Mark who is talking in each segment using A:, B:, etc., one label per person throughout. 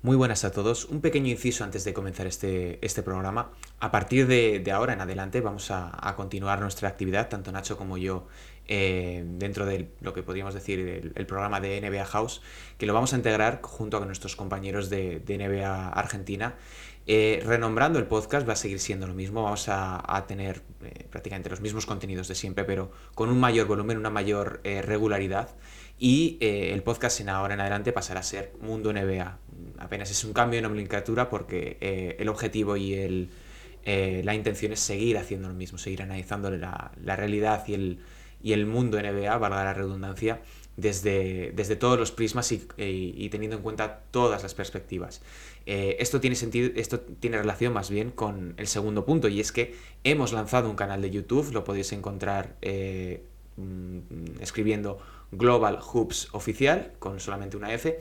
A: Muy buenas a todos. Un pequeño inciso antes de comenzar este, este programa. A partir de, ahora en adelante vamos a, continuar nuestra actividad, tanto Nacho como yo, eh, dentro de lo que podríamos decir el, programa de NBA House, que lo vamos a integrar junto a nuestros compañeros de, NBA Argentina. Eh, renombrando el podcast va a seguir siendo lo mismo, vamos a, tener eh, prácticamente los mismos contenidos de siempre, pero con un mayor volumen, una mayor regularidad y el podcast en ahora en adelante pasará a ser Mundo NBA apenas es un cambio de nomenclatura porque eh, el objetivo y el, eh, la intención es seguir haciendo lo mismo, seguir analizando la, realidad y el, y el mundo NBA, valga la redundancia, desde, desde todos los prismas y, teniendo en cuenta todas las perspectivas. Eh, esto tiene sentido, esto tiene relación más bien con el segundo punto, y es que hemos lanzado un canal de YouTube, lo podéis encontrar mm, escribiendo Global Hoops Oficial, con solamente una F,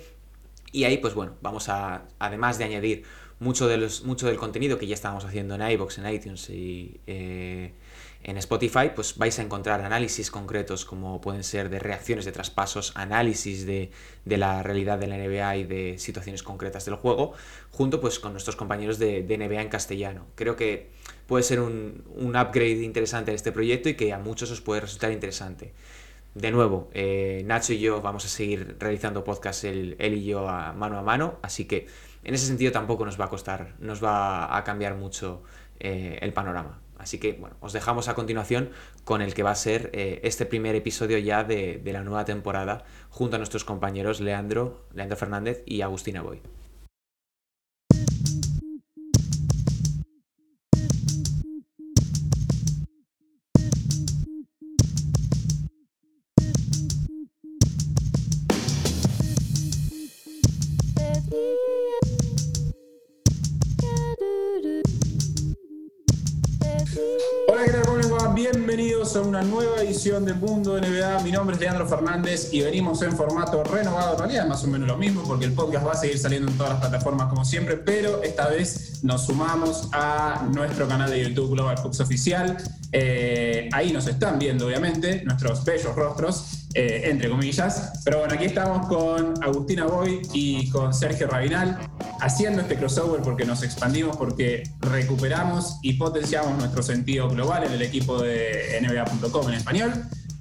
A: y ahí, pues bueno, vamos a, además de añadir mucho, de los, mucho del contenido que ya estábamos haciendo en iBox, en iTunes y eh, en Spotify, pues vais a encontrar análisis concretos como pueden ser de reacciones de traspasos, análisis de, la realidad de la NBA y de situaciones concretas del juego, junto pues con nuestros compañeros de, NBA en castellano. Creo que puede ser un, un upgrade interesante de este proyecto y que a muchos os puede resultar interesante de nuevo, eh, Nacho y yo vamos a seguir realizando podcast él, y yo a mano a mano, así que en ese sentido tampoco nos va a costar, nos va a cambiar mucho eh, el panorama. Así que bueno, os dejamos a continuación con el que va a ser eh, este primer episodio ya de, de, la nueva temporada junto a nuestros compañeros Leandro, Leandro Fernández y Agustina Boy.
B: Bienvenidos a una nueva edición de Mundo NBA. Mi nombre es Leandro Fernández y venimos en formato renovado. En realidad, más o menos lo mismo, porque el podcast va a seguir saliendo en todas las plataformas como siempre, pero esta vez nos sumamos a nuestro canal de YouTube Global Fox Oficial. Eh, ahí nos están viendo, obviamente, nuestros bellos rostros. Eh, entre comillas. Pero bueno, aquí estamos con Agustina Boy y con Sergio Rabinal haciendo este crossover porque nos expandimos, porque recuperamos y potenciamos nuestro sentido global en el equipo de NBA.com en español.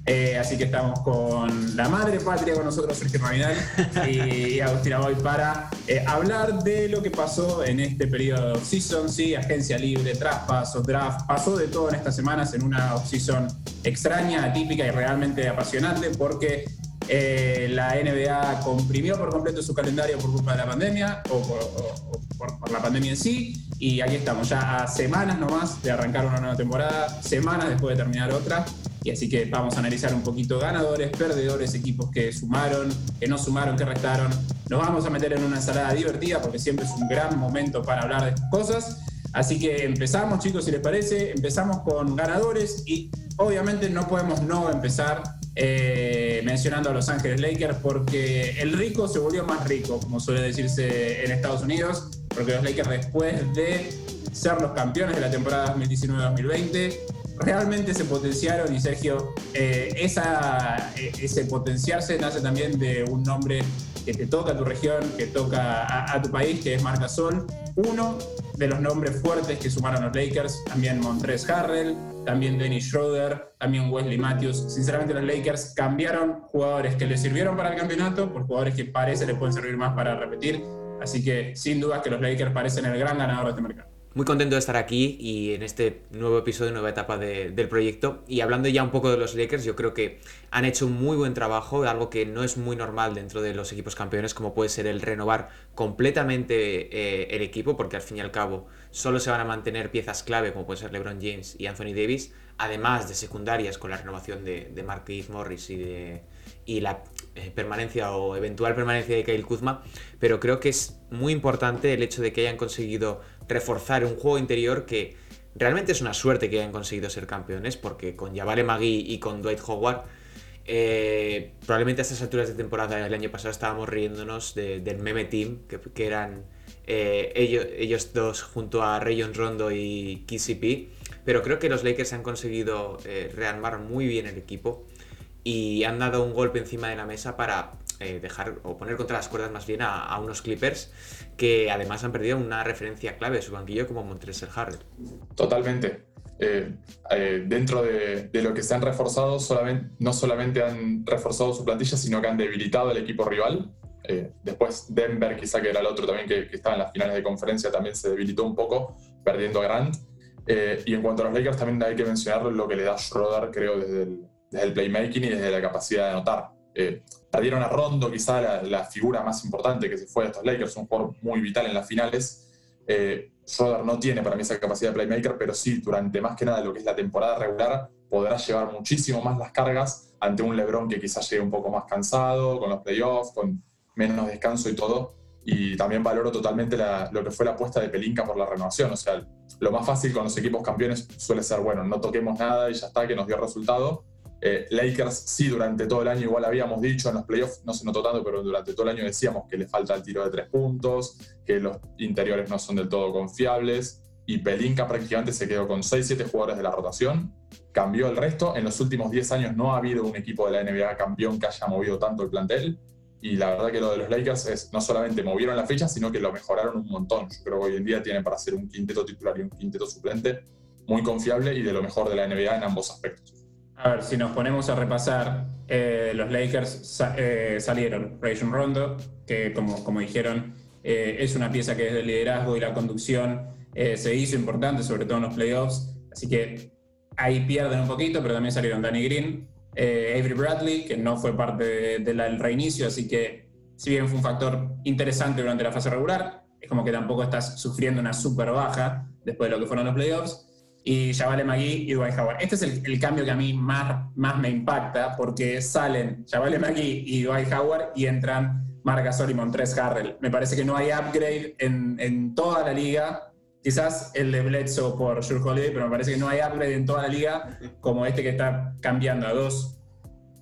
B: Eh, así que estamos con la madre patria con nosotros, Sergio Rabinal y Agustina Boy, para eh, hablar de lo que pasó en este periodo de off-season, sí, agencia libre, traspasos, draft, pasó de todo en estas semanas en una off-season extraña, atípica y realmente apasionante porque eh, la NBA comprimió por completo su calendario por culpa de la pandemia o por, por, la pandemia en sí. Y aquí estamos, ya a semanas nomás de arrancar una nueva temporada, semanas después de terminar otra. Y así que vamos a analizar un poquito ganadores, perdedores, equipos que sumaron, que no sumaron, que restaron. Nos vamos a meter en una ensalada divertida porque siempre es un gran momento para hablar de estas cosas. Así que empezamos, chicos, si les parece. Empezamos con ganadores y obviamente no podemos no empezar eh, mencionando a Los Ángeles Lakers porque el rico se volvió más rico, como suele decirse en Estados Unidos, porque los Lakers después de ser los campeones de la temporada 2019-2020 realmente se potenciaron y Sergio, eh, esa, eh, ese potenciarse nace también de un nombre que te toca a tu región, que toca a, tu país, que es Marca Sol. Uno de los nombres fuertes que sumaron los Lakers, también Montres Harrell, también Dennis Schroeder, también Wesley Matthews. Sinceramente los Lakers cambiaron jugadores que les sirvieron para el campeonato por jugadores que parece les pueden servir más para repetir. Así que sin duda que los Lakers parecen el gran ganador de este mercado.
A: Muy contento de estar aquí y en este nuevo episodio, nueva etapa del proyecto. Y hablando ya un poco de los Lakers, yo creo que han hecho un muy buen trabajo, algo que no es muy normal dentro de los equipos campeones, como puede ser el renovar completamente eh, el equipo, porque al fin y al cabo solo se van a mantener piezas clave, como puede ser LeBron James y Anthony Davis, además de secundarias con la renovación de, de Marquis Morris y de y la eh, permanencia o eventual permanencia de Kyle Kuzma, pero creo que es muy importante el hecho de que hayan conseguido reforzar un juego interior que realmente es una suerte que hayan conseguido ser campeones, porque con Javale Magui y con Dwight Howard, eh, probablemente a estas alturas de temporada del año pasado estábamos riéndonos del meme team, que, eran eh, ellos, ellos, dos junto a Rayon Rondo y KCP, pero creo que los Lakers han conseguido rearmar muy bien el equipo y han dado un golpe encima de la mesa para eh, dejar o poner contra las cuerdas más bien a, unos Clippers que además han perdido una referencia clave de su banquillo como Montrezl Harrell.
C: Totalmente. Eh, eh, dentro de, lo que se han reforzado, solamente, no solamente han reforzado su plantilla, sino que han debilitado el equipo rival. después Denver, quizá que era el otro también que, estaba en las finales de conferencia, también se debilitó un poco, perdiendo a Grant. y en cuanto a los Lakers, también hay que mencionar lo que le da Schroeder, creo, desde el, desde el playmaking y desde la capacidad de anotar. Eh, perdieron a Rondo, quizá la, figura más importante que se fue de estos Lakers, un jugador muy vital en las finales. Eh, Schroeder no tiene para mí esa capacidad de playmaker, pero sí, durante más que nada lo que es la temporada regular, podrá llevar muchísimo más las cargas ante un LeBron que quizás llegue un poco más cansado, con los playoffs, con menos descanso y todo. Y también valoro totalmente lo que fue la apuesta de Pelinka por la renovación. O sea, lo más fácil con los equipos campeones suele ser, bueno, no toquemos nada y ya está, que nos dio resultado eh, Lakers sí, durante todo el año, igual habíamos dicho en los playoffs, no se notó tanto, pero durante todo el año decíamos que le falta el tiro de tres puntos, que los interiores no son del todo confiables. Y Pelinka prácticamente se quedó con 6-7 jugadores de la rotación, cambió el resto. En los últimos 10 años no ha habido un equipo de la NBA campeón que haya movido tanto el plantel. Y la verdad que lo de los Lakers es no solamente movieron la fecha, sino que lo mejoraron un montón. Yo creo que hoy en día tienen para ser un quinteto titular y un quinteto suplente muy confiable y de lo mejor de la NBA en ambos aspectos.
B: A ver, si nos ponemos a repasar, eh, los Lakers eh, salieron. Rayon Rondo, que como, como dijeron, eh, es una pieza que desde el liderazgo y la conducción se hizo importante, sobre todo en los playoffs. Así que ahí pierden un poquito, pero también salieron Danny Green, Avery Bradley, que no fue parte del reinicio, así que si bien fue un factor interesante durante la fase regular, es como que tampoco estás sufriendo una super baja después de lo que fueron los playoffs y Javale Magui y Dwight Howard. Este es el, cambio que a mí más, más me impacta porque salen Javale Magui y Dwight Howard y entran Marc Gasol y Montrez Harrell. Me parece que no hay upgrade en, en toda la liga. Quizás el de Bledsoe por Jules Holiday, pero me parece que no hay upgrade en toda la liga como este que está cambiando a dos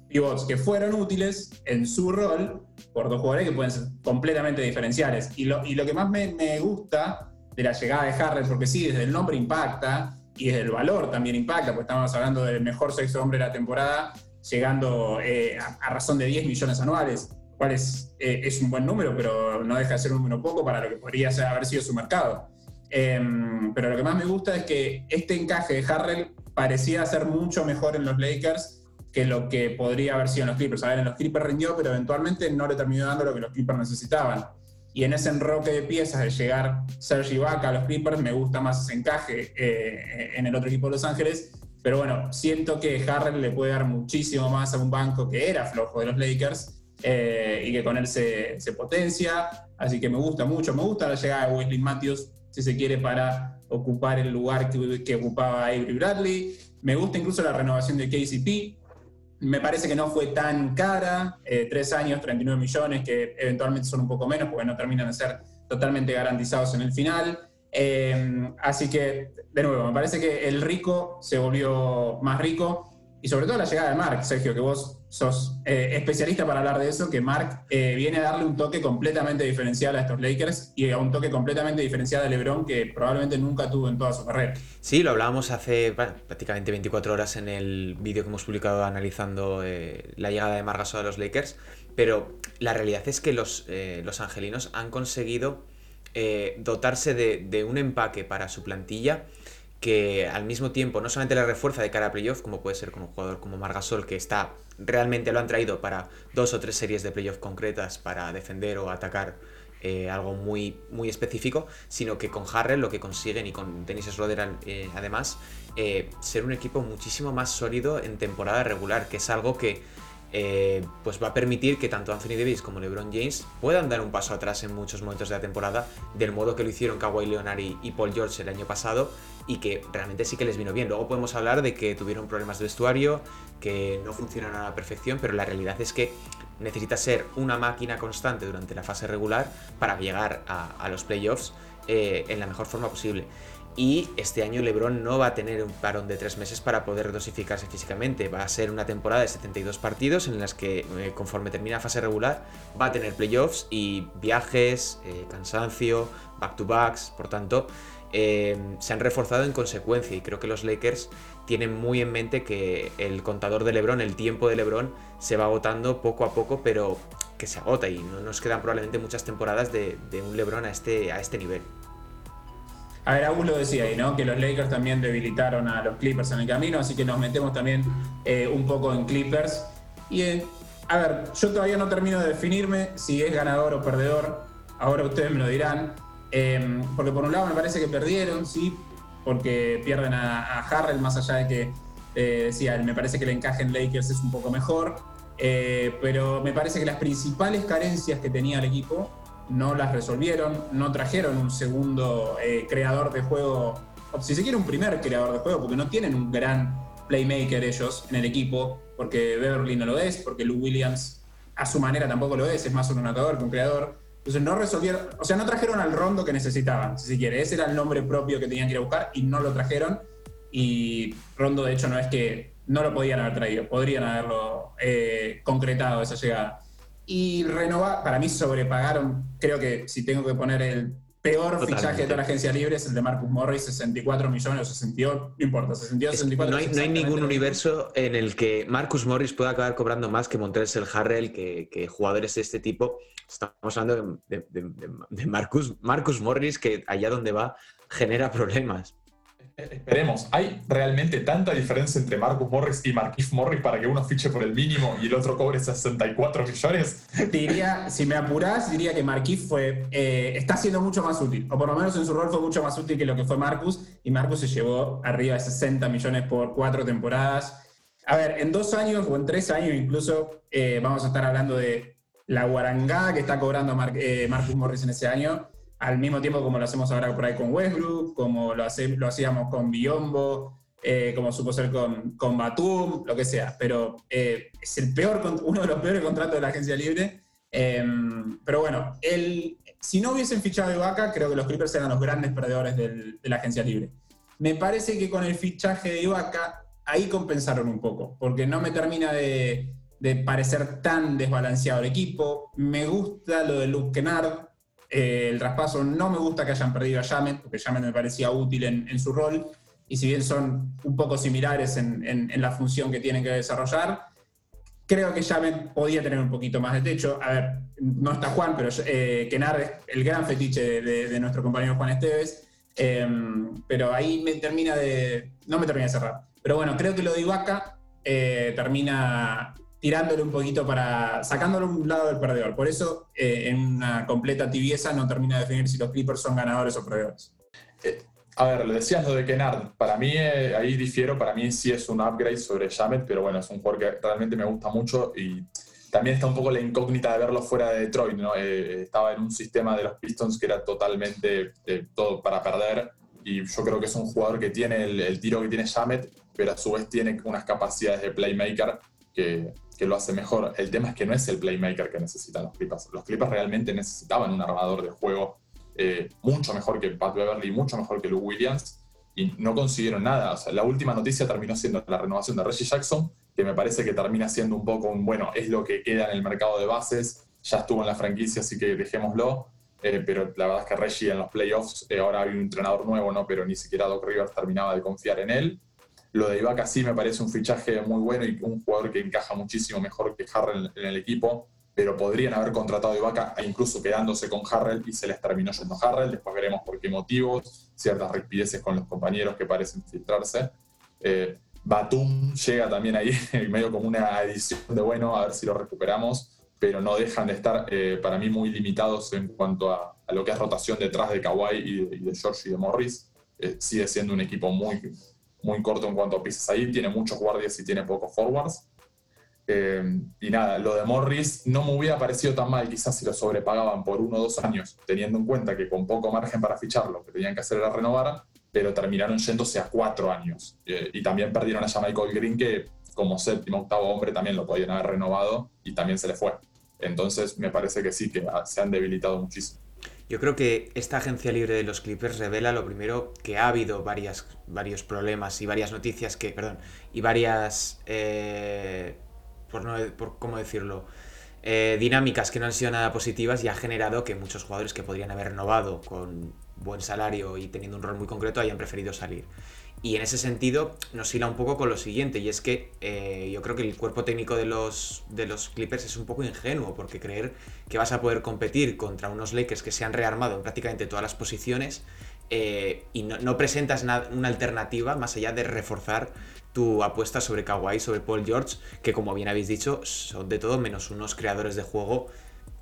B: pivots que fueron útiles en su rol por dos jugadores que pueden ser completamente diferenciales. Y lo, y lo que más me, me gusta de la llegada de Harrell, porque sí, desde el nombre impacta, y el valor también impacta, porque estamos hablando del mejor sexto hombre de la temporada, llegando eh, a, razón de 10 millones anuales, cual es, eh, es un buen número, pero no deja de ser un número poco para lo que podría haber sido su mercado. Em, pero lo que más me gusta es que este encaje de Harrell parecía ser mucho mejor en los Lakers que lo que podría haber sido en los Clippers. A ver, en los Clippers rindió, pero eventualmente no le terminó dando lo que los Clippers necesitaban y en ese enroque de piezas de llegar Sergi Ibaka a los Clippers me gusta más ese encaje eh, en el otro equipo de Los Ángeles. Pero bueno, siento que Harrell le puede dar muchísimo más a un banco que era flojo de los Lakers eh, y que con él se, se, potencia. Así que me gusta mucho. Me gusta la llegada de Wesley Matthews, si se quiere, para ocupar el lugar que, que ocupaba Avery Bradley. Me gusta incluso la renovación de KCP. Me parece que no fue tan cara, eh, tres años, 39 millones, que eventualmente son un poco menos porque no terminan de ser totalmente garantizados en el final. Eh, así que, de nuevo, me parece que el rico se volvió más rico y sobre todo la llegada de Mark, Sergio, que vos sos eh, especialista para hablar de eso, que Mark eh, viene a darle un toque completamente diferencial a estos Lakers y a un toque completamente diferencial a LeBron que probablemente nunca tuvo en toda su carrera.
A: Sí, lo hablábamos hace prácticamente 24 horas en el vídeo que hemos publicado analizando eh, la llegada de Marc Gasol a los Lakers, pero la realidad es que los, los angelinos han conseguido dotarse de un empaque para su plantilla que al mismo tiempo no solamente le refuerza de cara a playoff, como puede ser con un jugador como Margasol, que está realmente lo han traído para dos o tres series de playoff concretas para defender o atacar eh, algo muy, muy específico, sino que con Harrell lo que consiguen y con Dennis Schroeder eh, además, eh, ser un equipo muchísimo más sólido en temporada regular, que es algo que eh, pues va a permitir que tanto Anthony Davis como LeBron James puedan dar un paso atrás en muchos momentos de la temporada, del modo que lo hicieron Kawhi Leonard y, Paul George el año pasado, y que realmente sí que les vino bien. Luego podemos hablar de que tuvieron problemas de vestuario, que no funcionan a la perfección, pero la realidad es que necesita ser una máquina constante durante la fase regular para llegar a, los playoffs eh, en la mejor forma posible. Y este año LeBron no va a tener un parón de tres meses para poder dosificarse físicamente. Va a ser una temporada de 72 partidos en las que, eh, conforme termina fase regular, va a tener playoffs y viajes, eh, cansancio, back-to-backs. Por tanto, eh, se han reforzado en consecuencia y creo que los Lakers tienen muy en mente que el contador de LeBron, el tiempo de LeBron, se va agotando poco a poco, pero que se agota y no nos quedan probablemente muchas temporadas de, un LeBron a este, a este nivel.
B: A ver, Agus lo decía ahí, ¿no? Que los Lakers también debilitaron a los Clippers en el camino, así que nos metemos también eh, un poco en Clippers. Y, eh, a ver, yo todavía no termino de definirme si es ganador o perdedor. Ahora ustedes me lo dirán. Em, porque por un lado me parece que perdieron, sí, porque pierden a, Harrell, más allá de que, eh, decía, me parece que el encaje en Lakers es un poco mejor. pero me parece que las principales carencias que tenía el equipo no las resolvieron, no trajeron un segundo eh, creador de juego, o si se quiere un primer creador de juego, porque no tienen un gran playmaker ellos en el equipo, porque Beverly no lo es, porque Lou Williams a su manera tampoco lo es, es más un anotador que un creador. Entonces no resolvieron, o sea, no trajeron al rondo que necesitaban, si se quiere. Ese era el nombre propio que tenían que ir a buscar y no lo trajeron. Y Rondo, de hecho, no es que no lo podían haber traído, podrían haberlo eh, concretado esa llegada. Y renovar, para mí sobrepagaron, creo que si tengo que poner el peor fichaje de toda la agencia libre es el de Marcus Morris, 64 millones o 68, no importa, 62, 64.
A: No hay, no hay ningún universo en el que Marcus Morris pueda acabar cobrando más que Montrezl Harrell, que, que jugadores de este tipo. Estamos hablando de, de, Marcus, Marcus Morris, que allá donde va genera problemas.
C: Esperemos, ¿hay realmente tanta diferencia entre Marcus Morris y Marquis Morris para que uno fiche por el mínimo y el otro cobre 64 millones?
B: Diría, si me apurás, diría que Marquis fue, eh, está siendo mucho más útil, o por lo menos en su rol fue mucho más útil que lo que fue Marcus, y Marcus se llevó arriba de 60 millones por cuatro temporadas. A ver, en dos años o en tres años incluso eh, vamos a estar hablando de la guarangada que está cobrando eh, Marcus Morris en ese año al mismo tiempo como lo hacemos ahora por ahí con Westbrook, como lo, lo hacíamos con Biombo, eh, como supo ser con, con Batum, lo que sea. Pero eh, es el peor, uno de los peores contratos de la agencia libre. Em, pero bueno, el, si no hubiesen fichado a Ibaka, creo que los Clippers eran los grandes perdedores de la agencia libre. Me parece que con el fichaje de Ibaka, ahí compensaron un poco, porque no me termina de, de parecer tan desbalanceado el equipo. Me gusta lo de Luke Kennard, eh, el traspaso no me gusta que hayan perdido a Jamet, porque Jamet me parecía útil en, su rol, y si bien son un poco similares en, la función que tienen que desarrollar, creo que Jamet podía tener un poquito más de techo. A ver, no está Juan, pero eh, Kenar es el gran fetiche de, nuestro compañero Juan Esteves, em, pero ahí me termina de, no me termina de cerrar. Pero bueno, creo que lo de Ibaka eh, termina tirándole un poquito para, sacándole un lado del perdedor. Por eso, eh, en una completa tibieza, no termina de definir si los Clippers son ganadores o perdedores.
C: Eh, a ver, le decías lo de Kennard. Para mí, eh, ahí difiero, para mí sí es un upgrade sobre Jamet, pero bueno, es un jugador que realmente me gusta mucho y también está un poco la incógnita de verlo fuera de Detroit. ¿no? estaba en un sistema de los Pistons que era totalmente todo para perder y yo creo que es un jugador que tiene el, el tiro que tiene Jamet, pero a su vez tiene unas capacidades de playmaker que, que lo hace mejor. El tema es que no es el playmaker que necesitan los Clippers. Los Clippers realmente necesitaban un armador de juego eh, mucho mejor que Pat Beverly, mucho mejor que Lou Williams, y no consiguieron nada. La última noticia terminó siendo la renovación de Reggie Jackson, que me parece que termina siendo un poco un, bueno, es lo que queda en el mercado de bases, ya estuvo en la franquicia, así que dejémoslo. Eh, pero la verdad es que Reggie en los playoffs, eh, ahora hay un entrenador nuevo, ¿no? pero ni siquiera Doc Rivers terminaba de confiar en él. Lo de Ibaka sí me parece un fichaje muy bueno y un jugador que encaja muchísimo mejor que Harrell en el equipo, pero podrían haber contratado a Ibaka e incluso quedándose con Harrell y se les terminó yendo Harrell. Después veremos por qué motivos, ciertas rispideces con los compañeros que parecen filtrarse. Eh, Batum llega también ahí, medio como una edición de bueno, a ver si lo recuperamos, pero no dejan de estar eh, para mí muy limitados en cuanto a, lo que es rotación detrás de Kawhi y de, George y de Morris. Eh, sigue siendo un equipo muy, muy corto en cuanto a piezas ahí, tiene muchos guardias y tiene pocos forwards. Eh, y nada, lo de Morris no me hubiera parecido tan mal quizás si lo sobrepagaban por uno o dos años, teniendo en cuenta que con poco margen para ficharlo, lo que tenían que hacer era renovar, pero terminaron yéndose a cuatro años. Eh, y también perdieron a Michael Green, que como séptimo, octavo hombre también lo podían haber renovado y también se le fue. Entonces me parece que sí, que se han debilitado muchísimo.
A: Yo creo que esta agencia libre de los Clippers revela lo primero que ha habido varias, varios problemas y varias noticias que, perdón, y varias, eh, por no, por cómo decirlo, eh, dinámicas que no han sido nada positivas y ha generado que muchos jugadores que podrían haber renovado con buen salario y teniendo un rol muy concreto hayan preferido salir. Y en ese sentido nos hila un poco con lo siguiente, y es que eh, yo creo que el cuerpo técnico de los, de los Clippers es un poco ingenuo, porque creer que vas a poder competir contra unos Lakers que se han rearmado en prácticamente todas las posiciones eh, y no, presentas una alternativa más allá de reforzar tu apuesta sobre Kawhi, sobre Paul George, que como bien habéis dicho, son de todo menos unos creadores de juego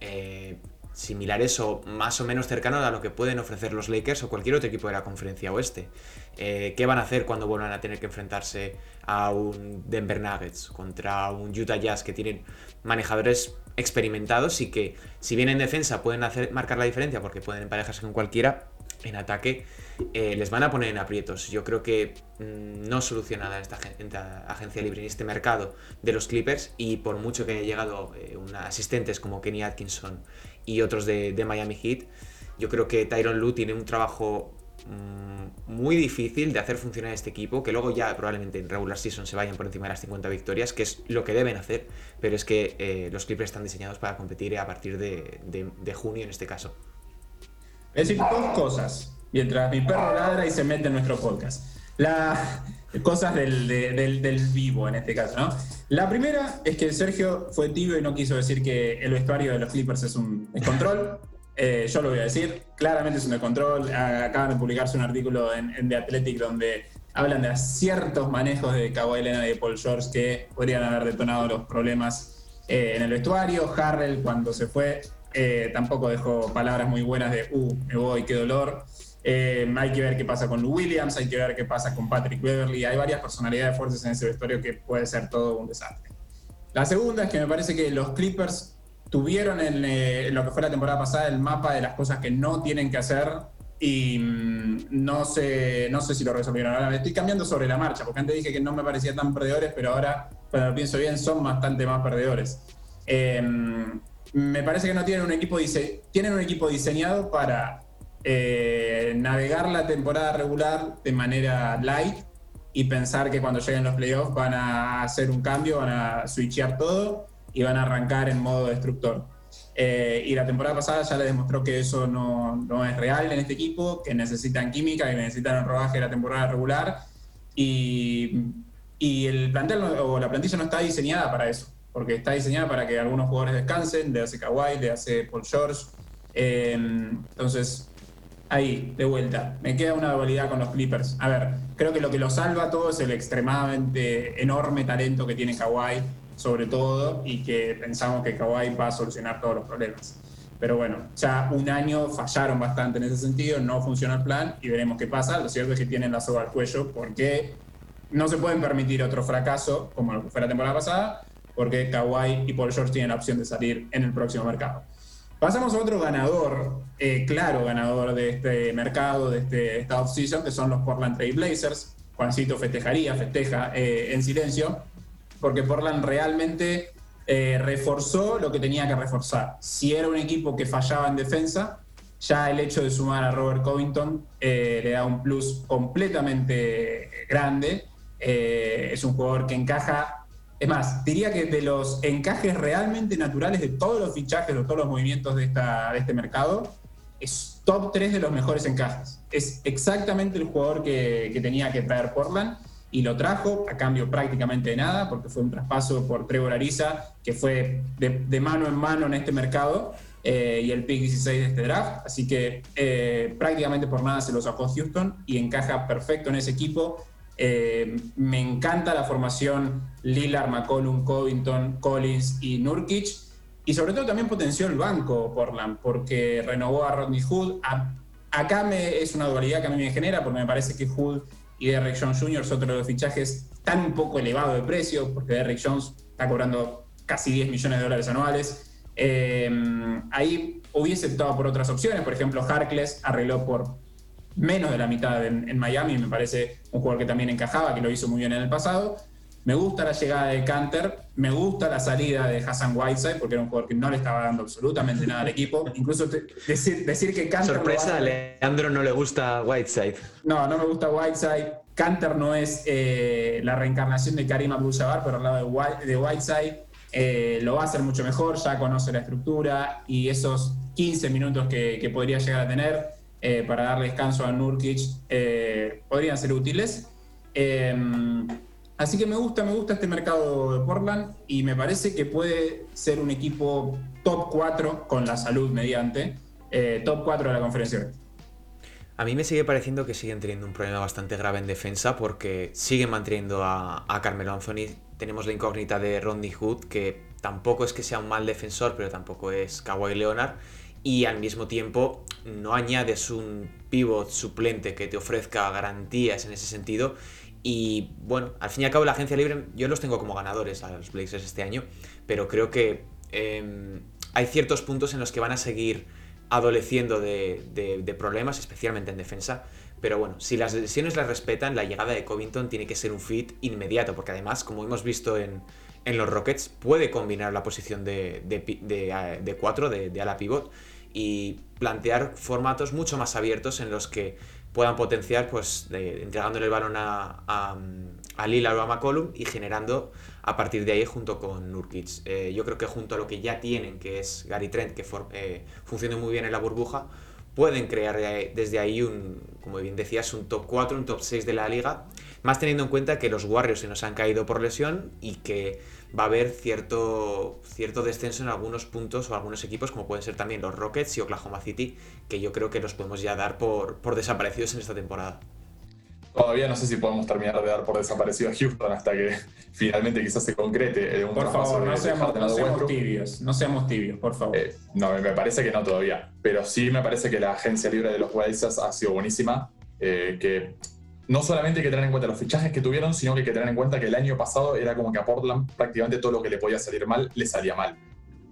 A: eh, similares o más o menos cercanos a lo que pueden ofrecer los Lakers o cualquier otro equipo de la conferencia oeste. Eh, ¿Qué van a hacer cuando vuelvan a tener que enfrentarse a un Denver Nuggets contra un Utah Jazz que tienen manejadores experimentados y que si bien en defensa pueden hacer, marcar la diferencia porque pueden emparejarse con cualquiera, en ataque eh, les van a poner en aprietos. Yo creo que mm, no soluciona nada esta, agencia libre en este mercado de los Clippers y por mucho que haya llegado eh, asistentes como Kenny Atkinson y otros de, Miami Heat, yo creo que Tyron Lue tiene un trabajo mm, muy difícil de hacer funcionar este equipo, que luego ya probablemente en regular season se vayan por encima de las 50 victorias, que es lo que deben hacer, pero es que eh, los Clippers están diseñados para competir a partir de, junio en este caso.
B: Es decir, dos cosas, mientras mi perro ladra y se mete en nuestro podcast. Las cosas del, del, vivo en este caso, ¿no? La primera es que Sergio fue tibio y no quiso decir que el vestuario de los Clippers es un descontrol. Eh, yo lo voy a decir, claramente es un descontrol. Acaban de publicarse un artículo en, The Athletic donde hablan de ciertos manejos de Kawhi Leonard y de Paul George que podrían haber detonado los problemas eh, en el vestuario. Harrell, cuando se fue, eh, tampoco dejó palabras muy buenas de, uh, me voy, qué dolor. Hay que ver qué pasa con Lou Williams, hay que ver qué pasa con Patrick Beverly. Hay varias personalidades fuertes en ese vestuario que puede ser todo un desastre. La segunda es que me parece que los Clippers tuvieron eh, en, lo que fue la temporada pasada el mapa de las cosas que no tienen que hacer y mm, no, sé, no sé si lo resolvieron. Ahora me estoy cambiando sobre la marcha, porque antes dije que no me parecía tan perdedores, pero ahora, cuando lo pienso bien, son bastante más perdedores. Em, me parece que no tienen un equipo, tienen un equipo diseñado para eh, navegar la temporada regular de manera light y pensar que cuando lleguen los playoffs van a hacer un cambio, van a switchear todo y van a arrancar en modo destructor. Eh, y la temporada pasada ya le demostró que eso no, no, es real en este equipo, que necesitan química, que necesitan el rodaje de la temporada regular. Y, y el plantel o la plantilla no está diseñada para eso, porque está diseñada para que algunos jugadores descansen, de hace Kawhi, de hace Paul George. Eh, entonces, ahí, de vuelta, me queda una dualidad con los Clippers. A ver, creo que lo que lo salva todo es el extremadamente enorme talento que tiene Kawhi sobre todo, y que pensamos que Kawhi va a solucionar todos los problemas. Pero bueno, ya un año fallaron bastante en ese sentido, no funciona el plan y veremos qué pasa. Lo cierto es que tienen la soga al cuello porque no se pueden permitir otro fracaso como fue la temporada pasada, porque Kawhi y Paul George tienen la opción de salir en el próximo mercado. Pasamos a otro ganador, eh, claro ganador de este mercado, de este, esta off-season, que son los Portland Trail Blazers. Juancito festejaría, festeja eh, en silencio, porque Portland realmente eh, reforzó lo que tenía que reforzar. Si era un equipo que fallaba en defensa, ya el hecho de sumar a Robert Covington le da un plus completamente grande. Es un jugador que encaja, es más, diría que de los encajes realmente naturales de todos los fichajes, de todos los movimientos de, esta, de este mercado, es top 3 de los mejores encajes. Es exactamente el jugador que, que tenía que traer Portland y lo trajo a cambio prácticamente de nada, porque fue un traspaso por Trevor Ariza, que fue de, mano en mano en este mercado, eh, y el pick 16 de este draft. Así que eh, prácticamente por nada se lo sacó Houston y encaja perfecto en ese equipo. Eh, me encanta la formación Lillard, McCollum, Covington, Collins y Nurkic. Y sobre todo también potenció el banco Portland, porque renovó a Rodney Hood. acá me, es una dualidad que a mí me genera, porque me parece que Hood y Derrick Jones Jr. es otro de fichajes tan un poco elevado de precio, porque Derrick Jones está cobrando casi 10 millones de dólares anuales. Eh, ahí hubiese optado por otras opciones, por ejemplo, Harkless arregló por menos de la mitad en, en Miami, me parece un jugador que también encajaba, que lo hizo muy bien en el pasado. Me gusta la llegada de Canter, me gusta la salida de Hassan Whiteside, porque era un jugador que no le estaba dando absolutamente nada al equipo. Incluso decir, decir que Canter.
A: Sorpresa, a Leandro no le gusta Whiteside.
B: No, no me gusta Whiteside. Canter no es eh, la reencarnación de Karim Abdul-Jabbar, pero al lado de, Whiteside eh, lo va a hacer mucho mejor, ya conoce la estructura y esos 15 minutos que, podría llegar a tener eh, para dar descanso a Nurkic podrían ser útiles. Em, así que me gusta, me gusta este mercado de Portland y me parece que puede ser un equipo top 4 con la salud mediante, eh, top 4 de la conferencia.
A: A mí me sigue pareciendo que siguen teniendo un problema bastante grave en defensa porque siguen manteniendo a, a Carmelo Anthony. Tenemos la incógnita de Rodney Hood, que tampoco es que sea un mal defensor, pero tampoco es Kawhi Leonard. Y al mismo tiempo no añades un pivot suplente que te ofrezca garantías en ese sentido. Y bueno, al fin y al cabo la agencia libre yo los tengo como ganadores a los Blazers este año, pero creo que em, hay ciertos puntos en los que van a seguir adoleciendo de, problemas, especialmente en defensa. Pero bueno, si las lesiones las respetan, la llegada de Covington tiene que ser un fit inmediato, porque además, como hemos visto en, los Rockets, puede combinar la posición de, de, 4, de, ala pivot, y plantear formatos mucho más abiertos en los que puedan potenciar, pues, entregándole el balón a, a, a Lillard o a McCollum y generando a partir de ahí junto con Nurkic. Eh, yo creo que junto a lo que ya tienen, que es Gary Trent, que eh, funciona muy bien en la burbuja, pueden crear desde ahí un, como bien decías, un top 4, un top 6 de la liga, más teniendo en cuenta que los Warriors se nos han caído por lesión y que va a haber cierto, cierto descenso en algunos puntos o algunos equipos, como pueden ser también los Rockets y Oklahoma City, que yo creo que los podemos ya dar por, por desaparecidos en esta temporada.
C: Todavía no sé si podemos terminar de dar por desaparecido a Houston hasta que finalmente quizás se concrete
B: un Por favor, no seamos, tibios, no seamos tibios, por favor. Eh,
C: no, me parece que no todavía, pero sí me parece que la agencia libre de los Blazers ha sido buenísima, eh, que no solamente hay que tener en cuenta los fichajes que tuvieron, sino que hay que tener en cuenta que el año pasado era como que a Portland prácticamente todo lo que le podía salir mal, le salía mal.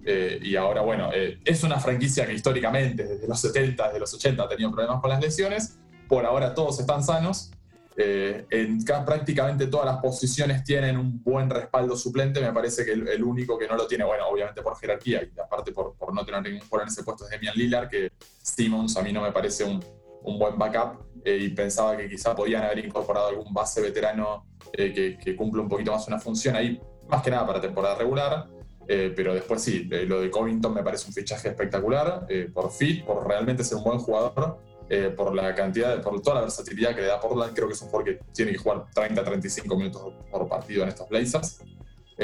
C: Eh, y ahora, bueno, es una franquicia que históricamente, desde los 70, desde los 80, ha tenido problemas con las lesiones. Por ahora todos están sanos eh, en prácticamente todas las posiciones tienen un buen respaldo suplente. Me parece que el, único que no lo tiene, bueno, obviamente por jerarquía y aparte por, por no tener ningún jugador en ese puesto es Demian Lillard, que Simmons a mí no me parece un, un buen backup eh, y pensaba que quizá podían haber incorporado algún base veterano eh, que, que, cumple un poquito más una función ahí, más que nada para temporada regular. pero después sí, lo de Covington me parece un fichaje espectacular, por fit, por realmente ser un buen jugador eh, por la cantidad, por toda la versatilidad que le da Portland. Creo que es un jugador que tiene que jugar 30-35 minutos por partido en estos Blazers.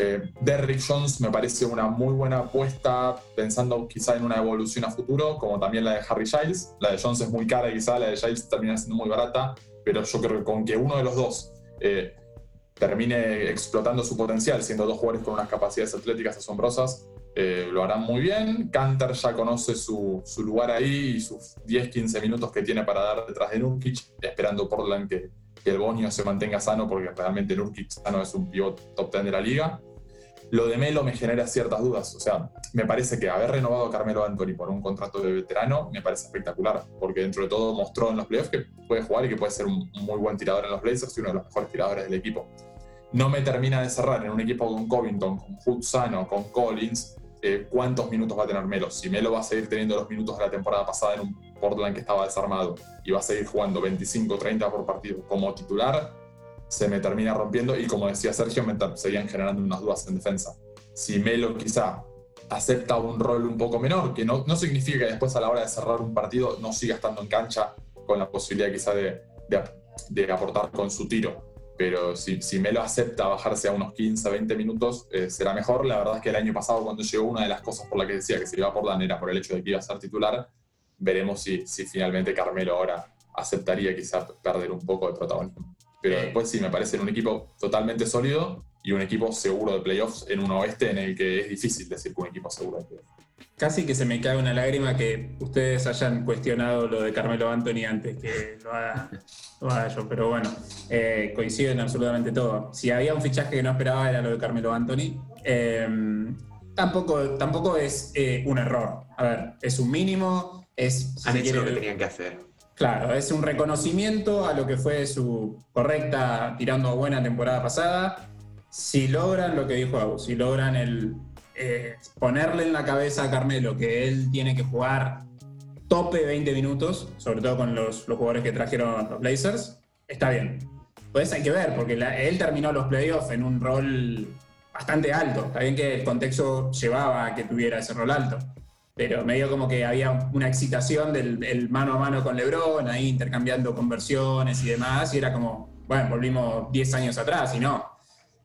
C: Eh, Derrick Jones me parece una muy buena apuesta, pensando quizá en una evolución a futuro, como también la de Harry Giles. La de Jones es muy cara, quizá la de Giles termina siendo muy barata, pero yo creo que con que uno de los dos eh, termine explotando su potencial, siendo dos jugadores con unas capacidades atléticas asombrosas, eh, lo harán muy bien. Canter ya conoce su, lugar ahí y sus 10-15 minutos que tiene para dar detrás de Nurkic, esperando Portland que, que el Bonio se mantenga sano, porque realmente Nurkic sano es un pivot top 10 de la liga. Lo de Melo me genera ciertas dudas. O sea, me parece que haber renovado a Carmelo Anthony por un contrato de veterano me parece espectacular, porque dentro de todo mostró en los playoffs que puede jugar y que puede ser un muy buen tirador en los Blazers y uno de los mejores tiradores del equipo. No me termina de cerrar en un equipo con Covington, con Hood sano, con Collins, eh, cuántos minutos va a tener Melo. Si Melo va a seguir teniendo los minutos de la temporada pasada en un Portland que estaba desarmado y va a seguir jugando 25, 30 por partido como titular, se me termina rompiendo y como decía Sergio, me seguían generando unas dudas en defensa. Si Melo quizá acepta un rol un poco menor, que no, no significa que después a la hora de cerrar un partido no siga estando en cancha con la posibilidad quizá de, de aportar con su tiro pero si, si Melo acepta bajarse a unos 15, 20 minutos, eh, será mejor. La verdad es que el año pasado, cuando llegó, una de las cosas por la que decía que se iba a Portland era por el hecho de que iba a ser titular. Veremos si, si finalmente Carmelo ahora aceptaría quizás perder un poco de protagonismo. Pero después sí, me parece un equipo totalmente sólido y un equipo seguro de playoffs en un oeste en el que es difícil decir que un equipo seguro de playoffs.
B: Casi que se me cae una lágrima que ustedes hayan cuestionado lo de Carmelo Anthony antes que lo haga, yo, pero bueno, eh, coinciden absolutamente todo. Si había un fichaje que no esperaba era lo de Carmelo Anthony. Em, tampoco, tampoco es eh, un error. A ver, es un mínimo, es...
A: Han hecho lo que tenían que hacer.
B: Claro, es un reconocimiento a lo que fue su correcta, tirando a buena temporada pasada. Si logran lo que dijo si logran el eh, ponerle en la cabeza a Carmelo que él tiene que jugar tope 20 minutos, sobre todo con los, jugadores que trajeron los Blazers, está bien. Pues hay que ver, porque él terminó los playoffs en un rol bastante alto. Está bien que el contexto llevaba a que tuviera ese rol alto, pero medio como que había una excitación del, mano a mano con LeBron, ahí intercambiando conversiones y demás, y era como, bueno, volvimos 10 años atrás y no.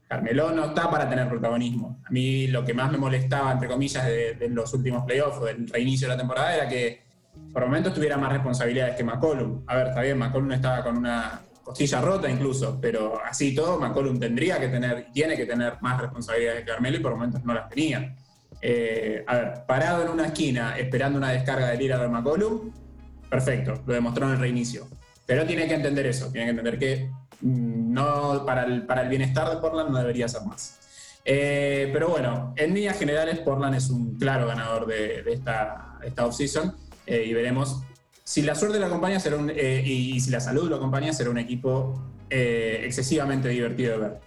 B: Carmelo no está para tener protagonismo. A mí lo que más me molestaba, entre comillas, de, los últimos playoffs o del reinicio de la temporada era que por momentos tuviera más responsabilidades que McCollum. A ver, está bien, McCollum estaba con una costilla rota incluso, pero así todo, McCollum tendría que tener, tiene que tener más responsabilidades que Carmelo y por momentos no las tenía. Eh, a ver, parado en una esquina esperando una descarga del Lillard de McCollum, perfecto, lo demostró en el reinicio. Pero tiene que entender eso, tiene que entender que mm, no, para, el, para el bienestar de Portland no debería ser más. Eh, pero bueno, en líneas generales, Portland es un claro ganador de, esta, esta offseason eh, y veremos si la suerte lo acompaña eh, y, si la salud lo acompaña, será un equipo excesivamente divertido de ver.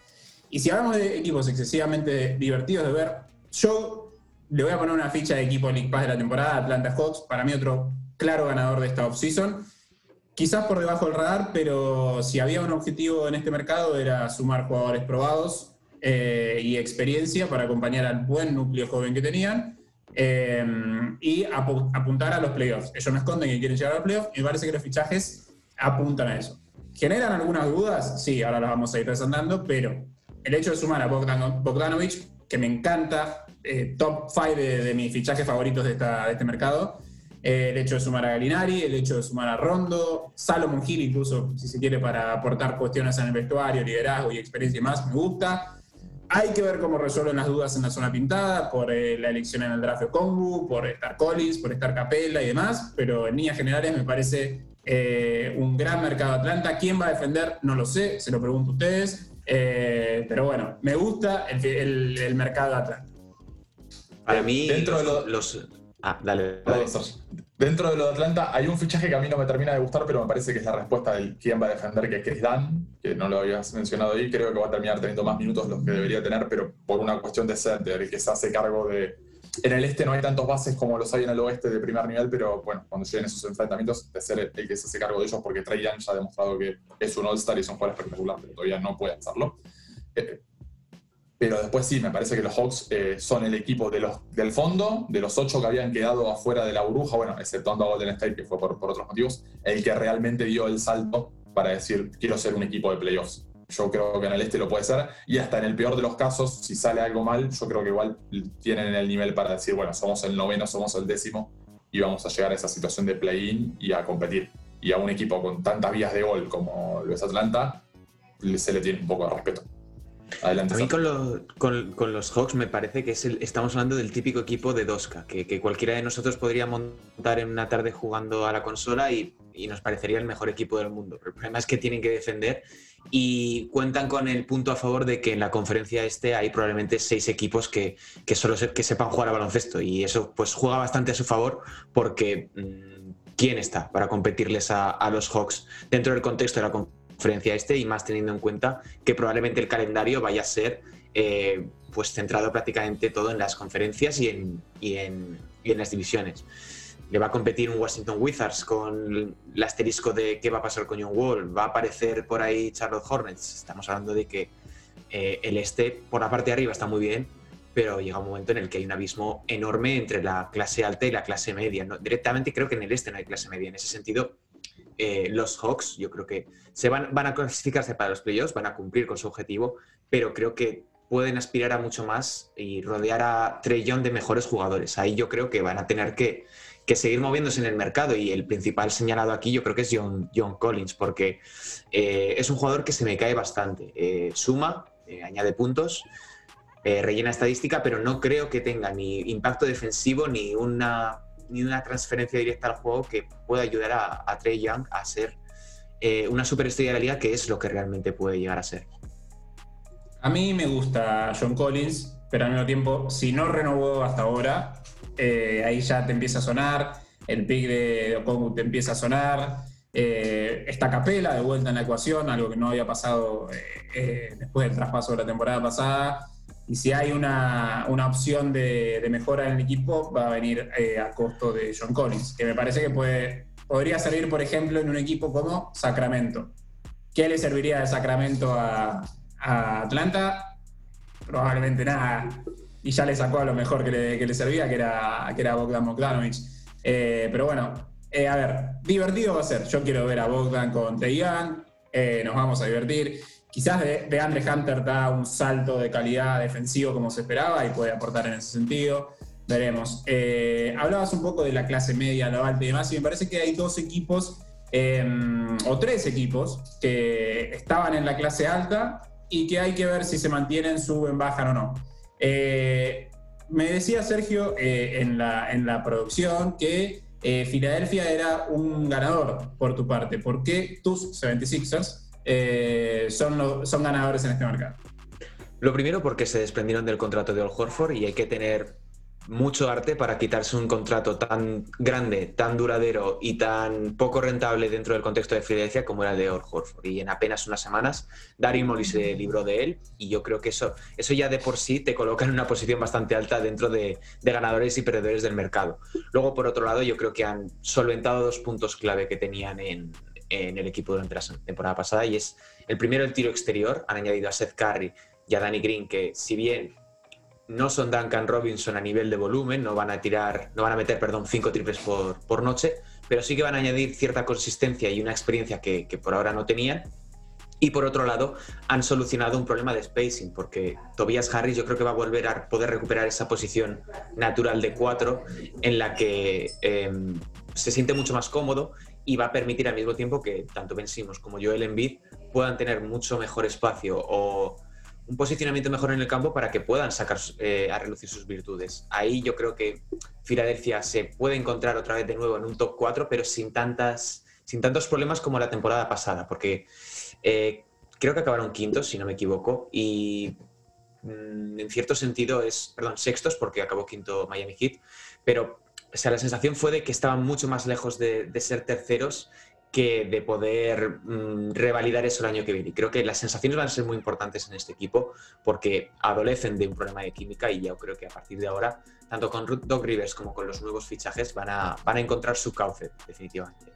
B: Y si hablamos de equipos excesivamente divertidos de ver, yo le voy a poner una ficha de equipo League Pass de la temporada, Atlanta Hawks, para mí otro claro ganador de esta offseason. Quizás por debajo del radar, pero si había un objetivo en este mercado era sumar jugadores probados eh, y experiencia para acompañar al buen núcleo joven que tenían. Em, y apuntar a los playoffs. Ellos no esconden que quieren llegar a los playoffs y me parece que los fichajes apuntan a eso. ¿Generan algunas dudas? Sí, ahora las vamos a ir presentando, pero el hecho de sumar a Bogdan, Bogdanovich, que me encanta, eh, top 5 de, mis fichajes favoritos de, este mercado, eh, el hecho de sumar a Galinari, el hecho de sumar a Rondo, Salomon Hill, incluso si se quiere para aportar cuestiones en el vestuario, liderazgo y experiencia y más, me gusta. Hay que ver cómo resuelven las dudas en la zona pintada, por eh, la elección en el draft de Kongu, por estar Collins, por estar Capella y demás, pero en líneas generales me parece eh, un gran mercado Atlanta. ¿Quién va a defender? No lo sé, se lo pregunto a ustedes. Eh, pero bueno, me gusta el, mercado de Atlanta.
A: Para mí, dentro de los.
C: Ah, dale. dale. Dentro de lo de Atlanta hay un fichaje que a mí no me termina de gustar, pero me parece que es la respuesta del quién va a defender, que es Chris Dan, que no lo habías mencionado ahí. Creo que va a terminar teniendo más minutos de los que debería tener, pero por una cuestión de center, que se hace cargo de... En el este no hay tantos bases como los hay en el oeste de primer nivel, pero bueno, cuando lleguen esos enfrentamientos, de ser el, que se hace cargo de ellos, porque Trey Young ya ha demostrado que es un All-Star y es un jugador espectacular, pero todavía no puede hacerlo. Eh, pero después sí, me parece que los Hawks eh, son el equipo de los, del fondo, de los ocho que habían quedado afuera de la burbuja, bueno, exceptuando a Golden State, que fue por, por otros motivos, el que realmente dio el salto para decir, quiero ser un equipo de playoffs. Yo creo que en el este lo puede ser, y hasta en el peor de los casos, si sale algo mal, yo creo que igual tienen el nivel para decir, bueno, somos el noveno, somos el décimo, y vamos a llegar a esa situación de play-in y a competir. Y a un equipo con tantas vías de gol como lo es Atlanta, se le tiene un poco de respeto.
A: Adelante, a mí con, los Hawks me parece que estamos hablando del típico equipo de Dosca, que, cualquiera de nosotros podría montar en una tarde jugando a la consola y, nos parecería el mejor equipo del mundo. el problema es que tienen que defender y cuentan con el punto a favor de que en la conferencia este hay probablemente seis equipos que, solo que sepan jugar a baloncesto y eso pues juega bastante a su favor porque mm, ¿quién está para competirles a, a los Hawks dentro del contexto de la conferencia? este y más teniendo en cuenta que probablemente el calendario vaya a ser eh, pues centrado prácticamente todo en las conferencias y en, y en, y en las divisiones. Le va a competir un Washington Wizards con el asterisco de qué va a pasar con John Wall. Va a aparecer por ahí Charlotte Hornets. Estamos hablando de que eh, el este por la parte de arriba está muy bien, pero llega un momento en el que hay un abismo enorme entre la clase alta y la clase media. ¿no? Directamente creo que en el este no hay clase media. En ese sentido, eh, los Hawks, yo creo que se van, van a clasificarse para los playoffs, van a cumplir con su objetivo, pero creo que pueden aspirar a mucho más y rodear a Young de mejores jugadores. Ahí yo creo que van a tener que, seguir moviéndose en el mercado y el principal señalado aquí yo creo que es John, John Collins, porque eh, es un jugador que se me cae bastante. Eh, suma, añade puntos, rellena estadística, pero no creo que tenga ni impacto defensivo ni una ni una transferencia directa al juego que pueda ayudar a, Trey Young a ser eh, una superestrella de la liga, que es lo que realmente puede llegar a ser.
B: A mí me gusta John Collins, pero al mismo tiempo, si no renovó hasta ahora, eh, ahí ya te empieza a sonar, el pick de Okongu te empieza a sonar, eh, está Capela de vuelta en la ecuación, algo que no había pasado después del traspaso de la temporada pasada. Y si hay una, opción de, mejora en el equipo, va a venir eh, a costo de John Collins, que me parece que puede, podría servir, por ejemplo, en un equipo como Sacramento. ¿Qué le serviría de Sacramento a, Atlanta? Probablemente nada. Y ya le sacó a lo mejor que le, servía, que era, que era Bogdan Bogdanovic. Eh, pero bueno, eh, a ver, divertido va a ser. Yo quiero ver a Bogdan con Young eh, nos vamos a divertir. Quizás de, de, Andre Hunter da un salto de calidad defensivo como se esperaba y puede aportar en ese sentido. Veremos. Eh, hablabas un poco de la clase media, la alta y demás, y me parece que hay dos equipos em, o tres equipos que estaban en la clase alta y que hay que ver si se mantienen, suben, bajan o no. Eh, me decía Sergio eh, en, la, en la producción que Filadelfia era un ganador por tu parte. ¿Por qué tus 76ers son, son ganadores en este mercado?
A: Lo primero porque se desprendieron del contrato de Old Horford y hay que tener mucho arte para quitarse un contrato tan grande, tan duradero y tan poco rentable dentro del contexto de Filadelfia como era el de Or Horford. Y en apenas unas semanas, Daryl Molly se libró de él y yo creo que eso, eso ya de por sí te coloca en una posición bastante alta dentro de, ganadores y perdedores del mercado. Luego, por otro lado, yo creo que han solventado dos puntos clave que tenían en, en el equipo durante la temporada pasada y es el primero el tiro exterior. Han añadido a Seth Curry y a Danny Green que si bien no son Duncan Robinson a nivel de volumen, no van a tirar, no van a meter, perdón, cinco triples por, por noche, pero sí que van a añadir cierta consistencia y una experiencia que, por ahora no tenían. Y por otro lado, han solucionado un problema de spacing, porque Tobias Harris yo creo que va a volver a poder recuperar esa posición natural de cuatro en la que em, se siente mucho más cómodo y va a permitir al mismo tiempo que tanto Ben Simmons como Joel Embiid puedan tener mucho mejor espacio o un posicionamiento mejor en el campo para que puedan sacar eh, a relucir sus virtudes. Ahí yo creo que Filadelfia se puede encontrar otra vez de nuevo en un top 4, pero sin, tantas, sin tantos problemas como la temporada pasada, porque eh, creo que acabaron quintos, si no me equivoco, y mm, en cierto sentido es, perdón, sextos, porque acabó quinto Miami Heat, pero o sea, la sensación fue de que estaban mucho más lejos de, ser terceros que de poder mm, revalidar eso el año que viene. Y creo que las sensaciones van a ser muy importantes en este equipo porque adolecen de un problema de química y yo creo que a partir de ahora, tanto con Doc Rivers como con los nuevos fichajes, van a, van a encontrar su cauce, definitivamente.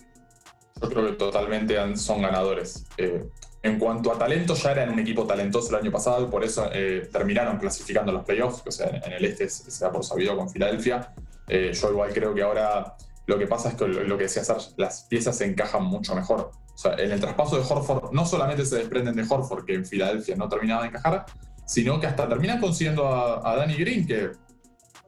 C: Yo creo que totalmente son ganadores. Eh, en cuanto a talento, ya eran un equipo talentoso el año pasado por eso eh, terminaron clasificando los playoffs, o sea, en el este se por sabido con Filadelfia. Eh, yo igual creo que ahora lo que pasa es que lo, que decía Serge, las piezas se encajan mucho mejor. O sea, en el traspaso de Horford no solamente se desprenden de Horford, que en Filadelfia no terminaba de encajar, sino que hasta terminan consiguiendo a, Danny Green, que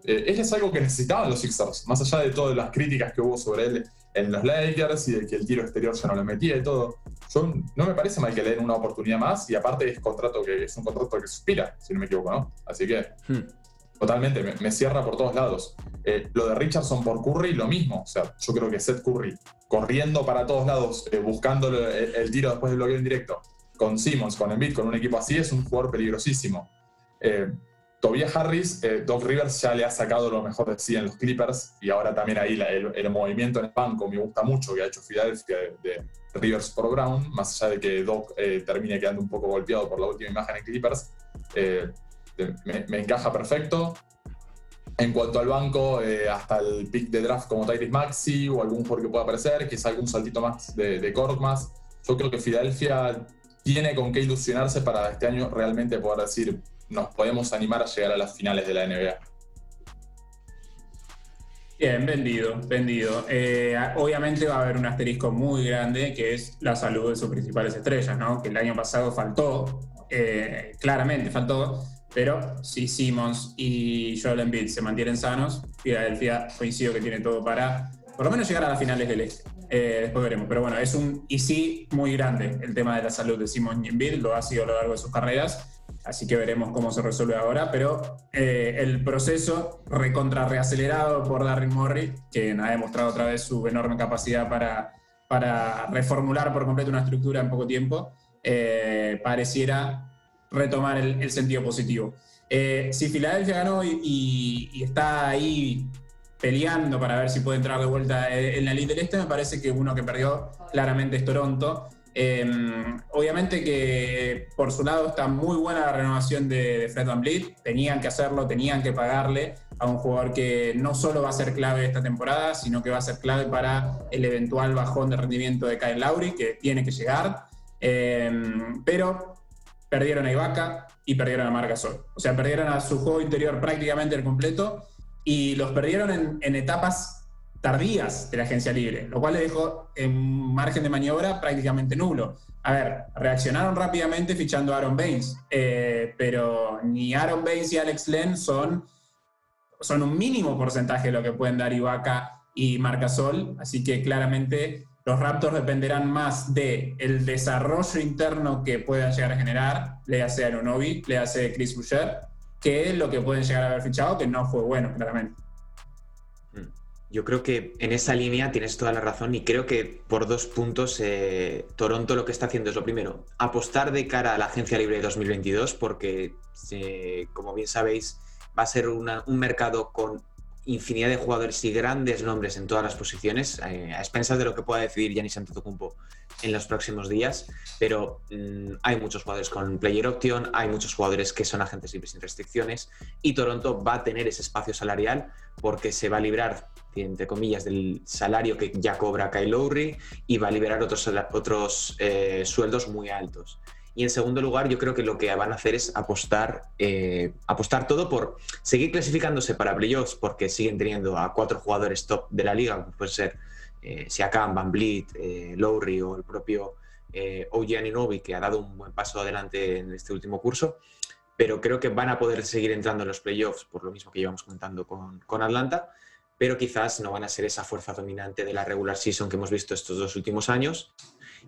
C: eh, es algo que necesitaban los Sixers, más allá de todas las críticas que hubo sobre él en los Lakers y de que el tiro exterior ya no le metía y todo. Yo, no me parece mal que le den una oportunidad más y aparte es, contrato que, es un contrato que suspira, si no me equivoco, ¿no? Así que... Hmm. Totalmente, me, cierra por todos lados. Eh, lo de Richardson por Curry, lo mismo. O sea, yo creo que Seth Curry corriendo para todos lados, eh, buscando el, tiro después del bloqueo en directo, con Simmons, con Embiid, con un equipo así, es un jugador peligrosísimo. Eh, Tobias Harris, Doc Rivers ya le ha sacado lo mejor de sí en los Clippers y ahora también ahí el, movimiento en el banco me gusta mucho que ha hecho Philadelphia de, Rivers por Brown, más allá de que Doc termine quedando un poco golpeado por la última imagen en Clippers me, encaja perfecto. En cuanto al banco, eh, hasta el pick de draft como Tyrese Maxi o algún jugador que pueda aparecer, quizá algún saltito más de, de más. Yo creo que Filadelfia tiene con qué ilusionarse para este año realmente poder decir, nos podemos animar a llegar a las finales de la NBA.
B: Bien, vendido, vendido. Eh, obviamente va a haber un asterisco muy grande que es la salud de sus principales estrellas, ¿no? Que el año pasado faltó, eh, claramente faltó, pero si Simmons y Joel Embiid se mantienen sanos, Philadelphia coincido que tiene todo para por lo menos llegar a las finales del este. Eh, después veremos. Pero bueno, es un y sí muy grande el tema de la salud de Simmons y Embiid, lo ha sido a lo largo de sus carreras. Así que veremos cómo se resuelve ahora. Pero eh, el proceso recontra reacelerado por Darryl Morey, que ha demostrado otra vez su enorme capacidad para, para reformular por completo una estructura en poco tiempo, eh, pareciera retomar el, sentido positivo. Eh, si Filadelfia ganó y, está ahí peleando para ver si puede entrar de vuelta en la Elite del Este, me parece que uno que perdió claramente es Toronto. Em, obviamente que por su lado está muy buena la renovación de, Fred Van Vliet. Tenían que hacerlo, tenían que pagarle a un jugador que no solo va a ser clave esta temporada, sino que va a ser clave para el eventual bajón de rendimiento de Kyle Lowry, que tiene que llegar. Em, pero perdieron a Ibaka y perdieron a Margasol. O sea, perdieron a su juego interior prácticamente el completo y los perdieron en, etapas tardías de la agencia libre, lo cual le dejó en margen de maniobra prácticamente nulo. a ver, reaccionaron rápidamente fichando a Aaron Baines, eh, pero ni Aaron Baines y Alex Len son, son un mínimo porcentaje de lo que pueden dar Ibaka y Marcasol, así que claramente los Raptors dependerán más del el desarrollo interno que puedan llegar a generar, le hace Anunobi, le hace Chris Boucher, que lo que pueden llegar a haber fichado, que no fue bueno, claramente.
A: Yo creo que en esa línea tienes toda la razón y creo que por dos puntos eh, Toronto lo que está haciendo es lo primero, apostar de cara a la agencia libre de 2022 porque, como bien sabéis, va a ser un mercado con infinidad de jugadores y grandes nombres en todas las posiciones, eh, a expensas de lo que pueda decidir Giannis Antetokounmpo en los próximos días, pero mm, hay muchos jugadores con player option, hay muchos jugadores que son agentes libres sin restricciones y Toronto va a tener ese espacio salarial porque se va a librar, entre comillas, del salario que ya cobra Kyle Lowry y va a liberar otros, otros eh, sueldos muy altos. Y en segundo lugar, yo creo que lo que van a hacer es apostar, eh, apostar todo por seguir clasificándose para playoffs, porque siguen teniendo a cuatro jugadores top de la liga, como puede ser eh, Siakam, Van Vliet, eh, Lowry o el propio eh, Novi, que ha dado un buen paso adelante en este último curso. Pero creo que van a poder seguir entrando en los playoffs, por lo mismo que llevamos contando con, con Atlanta, pero quizás no van a ser esa fuerza dominante de la regular season que hemos visto estos dos últimos años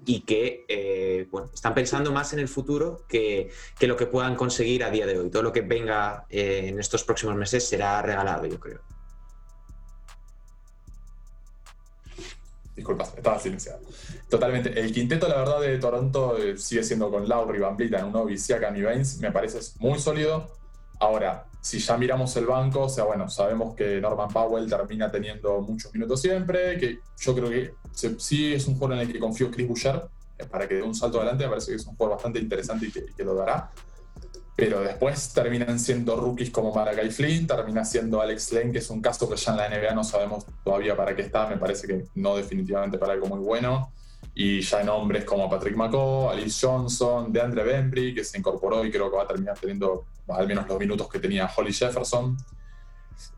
A: y que eh, están pensando más en el futuro que, que, lo que puedan conseguir a día de hoy. Todo lo que venga eh, en estos próximos meses será regalado, yo creo.
C: Disculpa, estaba silenciado. Totalmente. El quinteto, la verdad, de Toronto eh, sigue siendo con Lowry, Van Vliet, Anunoby, Siakam y Baines. Me parece muy sólido. Ahora, si ya miramos el banco, o sea, bueno, sabemos que Norman Powell termina teniendo muchos minutos siempre, que yo creo que sí es un juego en el que confío Chris Boucher, eh, para que dé un salto adelante, me parece que es un juego bastante interesante y que, lo dará. Pero después terminan siendo rookies como Malakai Flynn, termina siendo Alex Len, que es un caso que ya en la NBA no sabemos todavía para qué está, me parece que no definitivamente para algo muy bueno y ya en hombres como Patrick McCaw, Alice Johnson, DeAndre Bembry, que se incorporó y creo que va a terminar teniendo al menos los minutos que tenía Holly Jefferson.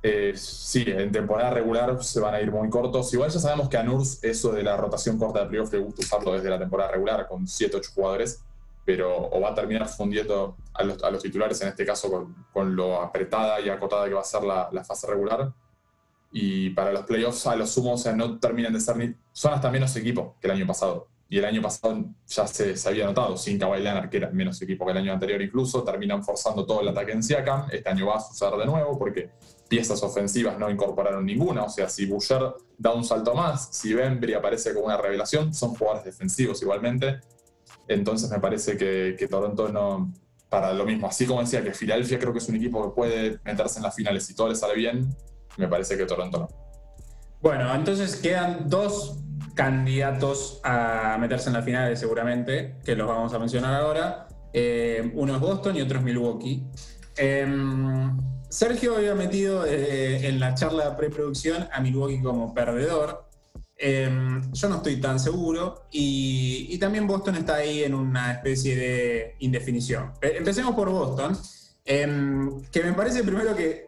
C: Eh, sí, en temporada regular se van a ir muy cortos. Igual ya sabemos que a Nurs eso de la rotación corta de playoff le gusta usarlo desde la temporada regular con 7-8 jugadores, pero o va a terminar fundiendo a los, a los titulares, en este caso con, con, lo apretada y acotada que va a ser la, la fase regular y para los playoffs a lo sumo, o sea, no terminan de ser ni... Son hasta menos equipo que el año pasado. Y el año pasado ya se, había notado, sin Kawhi Leonard, que era menos equipo que el año anterior incluso, terminan forzando todo el ataque en Siakam. Este año va a suceder de nuevo porque piezas ofensivas no incorporaron ninguna. O sea, si Boucher da un salto más, si Bembry aparece como una revelación, son jugadores defensivos igualmente. Entonces me parece que, que Toronto no, para lo mismo, así como decía que Filadelfia creo que es un equipo que puede meterse en las finales si todo le sale bien, me parece que Toronto no.
B: Bueno, entonces quedan dos candidatos a meterse en la final seguramente, que los vamos a mencionar ahora. Eh, uno es Boston y otro es Milwaukee. Em, Sergio había metido eh, en la charla de preproducción a Milwaukee como perdedor. Em, yo no estoy tan seguro y, y, también Boston está ahí en una especie de indefinición. Eh, empecemos por Boston, em, que me parece primero que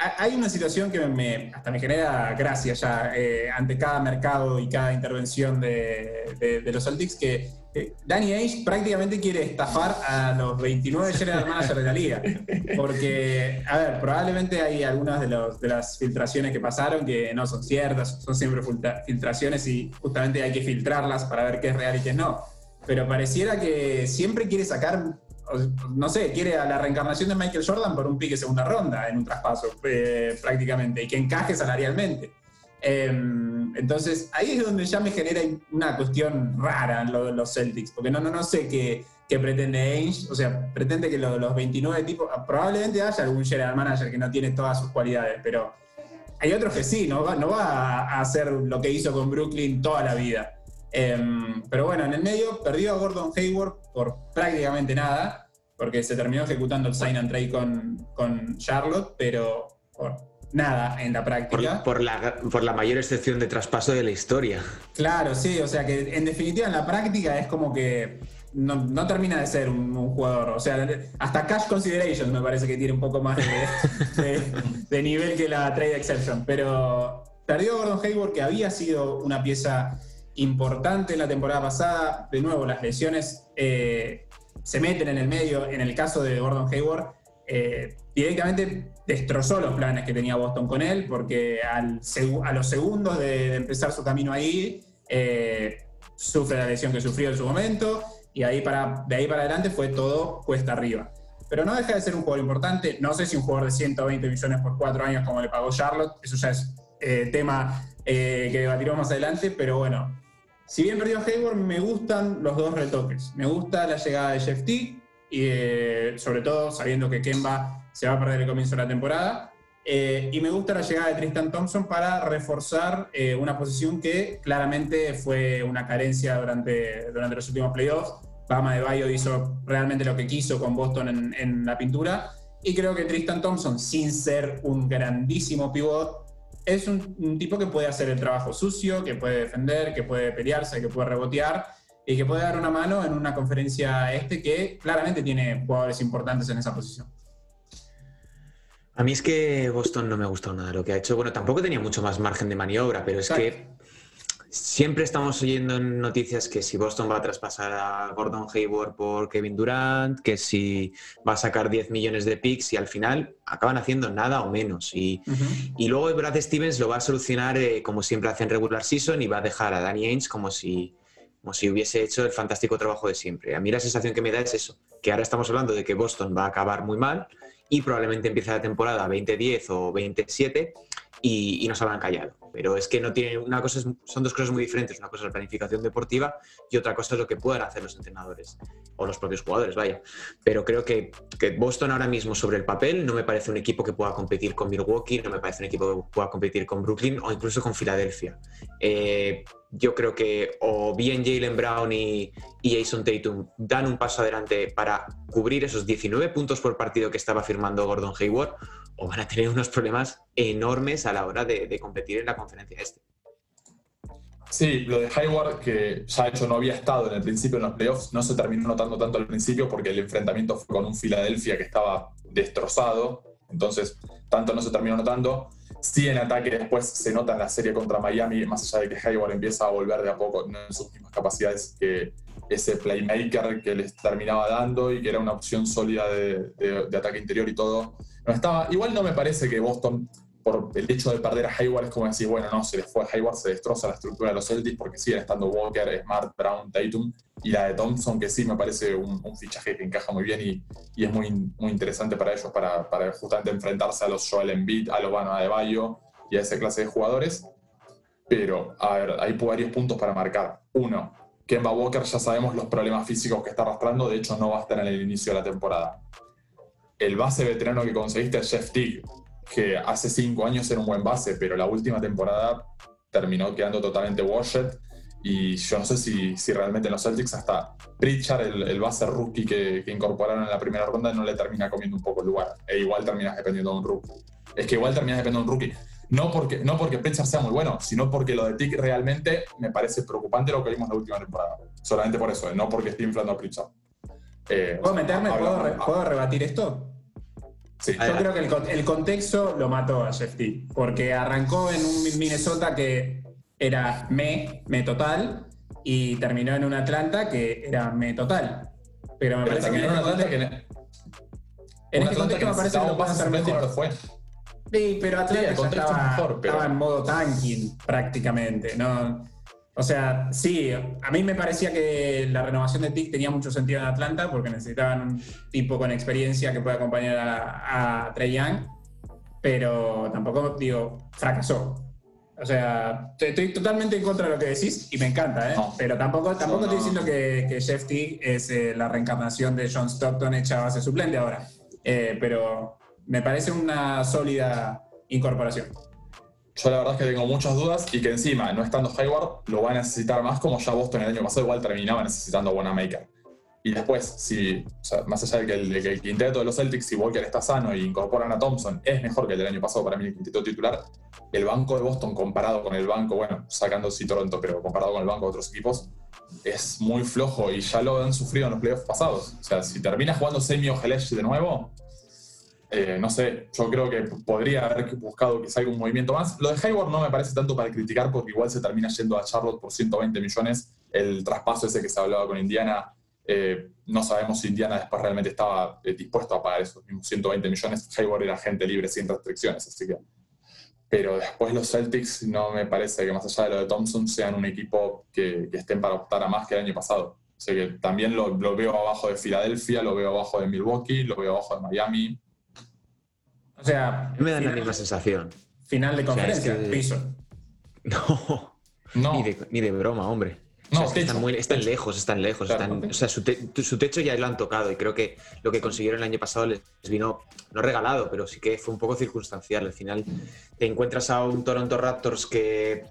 B: hay una situación que me, hasta me genera gracia ya eh, ante cada mercado y cada intervención de, los Celtics, que Danny Ainge prácticamente quiere estafar a los 29 general managers de la liga. Porque, a ver, probablemente hay algunas de, de las filtraciones que pasaron que no son ciertas, son siempre filtraciones y justamente hay que filtrarlas para ver qué es real y qué no. Pero pareciera que siempre quiere sacar no sé, quiere a la reencarnación de Michael Jordan por un pique segunda ronda en un traspaso eh, prácticamente y que encaje salarialmente. Em, entonces ahí es donde ya me genera una cuestión rara lo los Celtics, porque no, no, no sé qué, qué pretende Ainge, o sea, pretende que los 29 tipos, probablemente haya algún general manager que no tiene todas sus cualidades, pero hay otros que sí, no va, no va a hacer lo que hizo con Brooklyn toda la vida. Em, pero bueno, en el medio perdió a Gordon Hayward por prácticamente nada, porque se terminó ejecutando el sign and trade con, con Charlotte, pero por nada en la práctica.
A: Por, la, por la mayor excepción de traspaso de la historia.
B: Claro, sí, o sea que en definitiva en la práctica es como que no, no termina de ser un, jugador. O sea, hasta Cash Consideration me parece que tiene un poco más de, de nivel que la Trade Exception. Pero perdió Gordon Hayward, que había sido una pieza importante la temporada pasada. De nuevo, las lesiones eh, se meten en el medio. En el caso de Gordon Hayward, eh, directamente destrozó los planes que tenía Boston con él, porque a los segundos de, empezar su camino ahí, eh, sufre la lesión que sufrió en su momento, y de ahí para adelante fue todo cuesta arriba. Pero no deja de ser un jugador importante. No sé si un jugador de 120 millones por cuatro años como le pagó Charlotte, eso ya es tema que debatiremos más adelante, pero bueno, si bien perdió Hayward, me gustan los dos retoques. Me gusta la llegada de Jeff T, y eh, sobre todo sabiendo que Kemba se va a perder el comienzo de la temporada. Eh, y me gusta la llegada de Tristan Thompson para reforzar eh, una posición que claramente fue una carencia durante, durante los últimos playoffs. Bama de Bayo hizo realmente lo que quiso con Boston en, en la pintura. Y creo que Tristan Thompson, sin ser un grandísimo pivot, es un, tipo que puede hacer el trabajo sucio, que puede defender, que puede pelearse, que puede rebotear y que puede dar una mano en una conferencia este que claramente tiene jugadores importantes en esa posición.
A: A mí es que Boston no me ha gustado nada lo que ha hecho. Bueno, tampoco tenía mucho más margen de maniobra, pero es que Siempre estamos oyendo en noticias que si Boston va a traspasar a Gordon Hayward por Kevin Durant, que si va a sacar 10 millones de picks y al final acaban haciendo nada o menos. Y, y luego Brad Stevens lo va a solucionar eh, como siempre hace en regular season y va a dejar a Danny Ainge como si, como si hubiese hecho el fantástico trabajo de siempre. A mí la sensación que me da es eso, que ahora estamos hablando de que Boston va a acabar muy mal y probablemente empiece la temporada 2010 o 27 y, y nos habrán callado. Pero es que no tiene una cosa, son dos cosas muy diferentes. Una cosa es la planificación deportiva y otra cosa es lo que puedan hacer los entrenadores o los propios jugadores, vaya. Pero creo que, que, Boston ahora mismo sobre el papel no me parece un equipo que pueda competir con Milwaukee, no me parece un equipo que pueda competir con Brooklyn o incluso con Filadelfia. Eh, yo creo que o bien Jalen Brown y, y, Jason Tatum dan un paso adelante para cubrir esos 19 puntos por partido que estaba firmando Gordon Hayward, o van a tener unos problemas enormes a la hora de, competir en la conferencia este.
C: Sí, lo de Hayward, que ya hecho no había estado en el principio en los playoffs, no se terminó notando tanto al principio porque el enfrentamiento fue con un Filadelfia que estaba destrozado, entonces tanto no se terminó notando. Sí, en ataque después se nota en la serie contra Miami, más allá de que Hayward empieza a volver de a poco, no en sus mismas capacidades que ese playmaker que les terminaba dando y que era una opción sólida de, de ataque interior y todo no estaba, igual no me parece que Boston, por el hecho de perder a Hayward, es como decir, bueno, no, se les fue a Hayward, se destroza la estructura de los Celtics porque siguen estando Walker, Smart, Brown, Tatum y la de Thompson, que sí me parece un, fichaje que encaja muy bien y, es muy, muy interesante para ellos, para, justamente enfrentarse a los Joel Embiid, a de Bayo y a esa clase de jugadores. Pero, a ver, hay varios puntos para marcar. Uno, Kemba Walker ya sabemos los problemas físicos que está arrastrando, de hecho no va a estar en el inicio de la temporada el base veterano que conseguiste es Jeff Teague, que hace cinco años era un buen base, pero la última temporada terminó quedando totalmente washed. Y yo no sé si, si realmente en los Celtics hasta Pritchard, el, base rookie que, incorporaron en la primera ronda, no le termina comiendo un poco el lugar. E igual terminas dependiendo de un rookie. Es que igual terminas dependiendo de un rookie. No porque, no porque Pritchard sea muy bueno, sino porque lo de Tick realmente me parece preocupante lo que vimos en la última temporada. Solamente por eso, eh, no porque esté inflando a Pritchard.
B: Eh, ¿Puedo meterme? ¿Puedo, rebatir esto? Sí. Yo creo que el, contexto lo mató a Jeff porque arrancó en un Minnesota que era me, me total, y terminó en un Atlanta que era me total. Pero me parece que en, este Atlanta que en este contexto me parece que lo puede hacer mejor. Fue. Sí, pero Atlanta estaba, estaba, en modo tanking prácticamente. ¿no? O sea, sí, a mí me parecía que la renovación de TIC tenía mucho sentido en Atlanta porque necesitaban un tipo con experiencia que pueda acompañar a, Trey Young, pero tampoco, digo, fracasó. O sea, estoy totalmente en contra de lo que decís y me encanta, ¿eh? pero tampoco, tampoco estoy diciendo que, que Jeff Teague es eh, la reencarnación de John Stockton hecha a base suplente ahora, eh, pero me parece una sólida incorporación.
C: Yo la verdad es que tengo muchas dudas y que encima, no estando Hayward, lo va a necesitar más como ya Boston el año pasado igual terminaba necesitando a Maker. Y después, si, más allá de que, el, quinteto de los Celtics, si Walker está sano y incorporan a Thompson, es mejor que el del año pasado para mí el quinteto titular. El banco de Boston comparado con el banco, bueno, sacando sí Toronto, pero comparado con el banco de otros equipos, es muy flojo y ya lo han sufrido en los playoffs pasados. O sea, si termina jugando Semi Ojelesh de nuevo, eh, no sé, yo creo que podría haber buscado que salga un movimiento más. Lo de Hayward no me parece tanto para criticar porque igual se termina yendo a Charlotte por 120 millones. El traspaso ese que se hablaba con Indiana, eh, no sabemos si Indiana después realmente estaba eh, dispuesto a pagar esos mismos 120 millones. Hayward era gente libre sin restricciones, así que... Pero después los Celtics no me parece que más allá de lo de Thompson sean un equipo que, estén para optar a más que el año pasado. Que también lo, lo veo abajo de Filadelfia, lo veo abajo de Milwaukee, lo veo abajo de Miami
B: o sea.
A: Me da la misma sensación.
B: Final de conferencia, piso.
A: No. No. Ni de, ni de broma, hombre. No, están, muy, están lejos, están lejos. o sea, su, techo ya lo han tocado y creo que lo que consiguieron el año pasado les vino, no regalado, pero sí que fue un poco circunstancial. Al final te encuentras a un Toronto Raptors que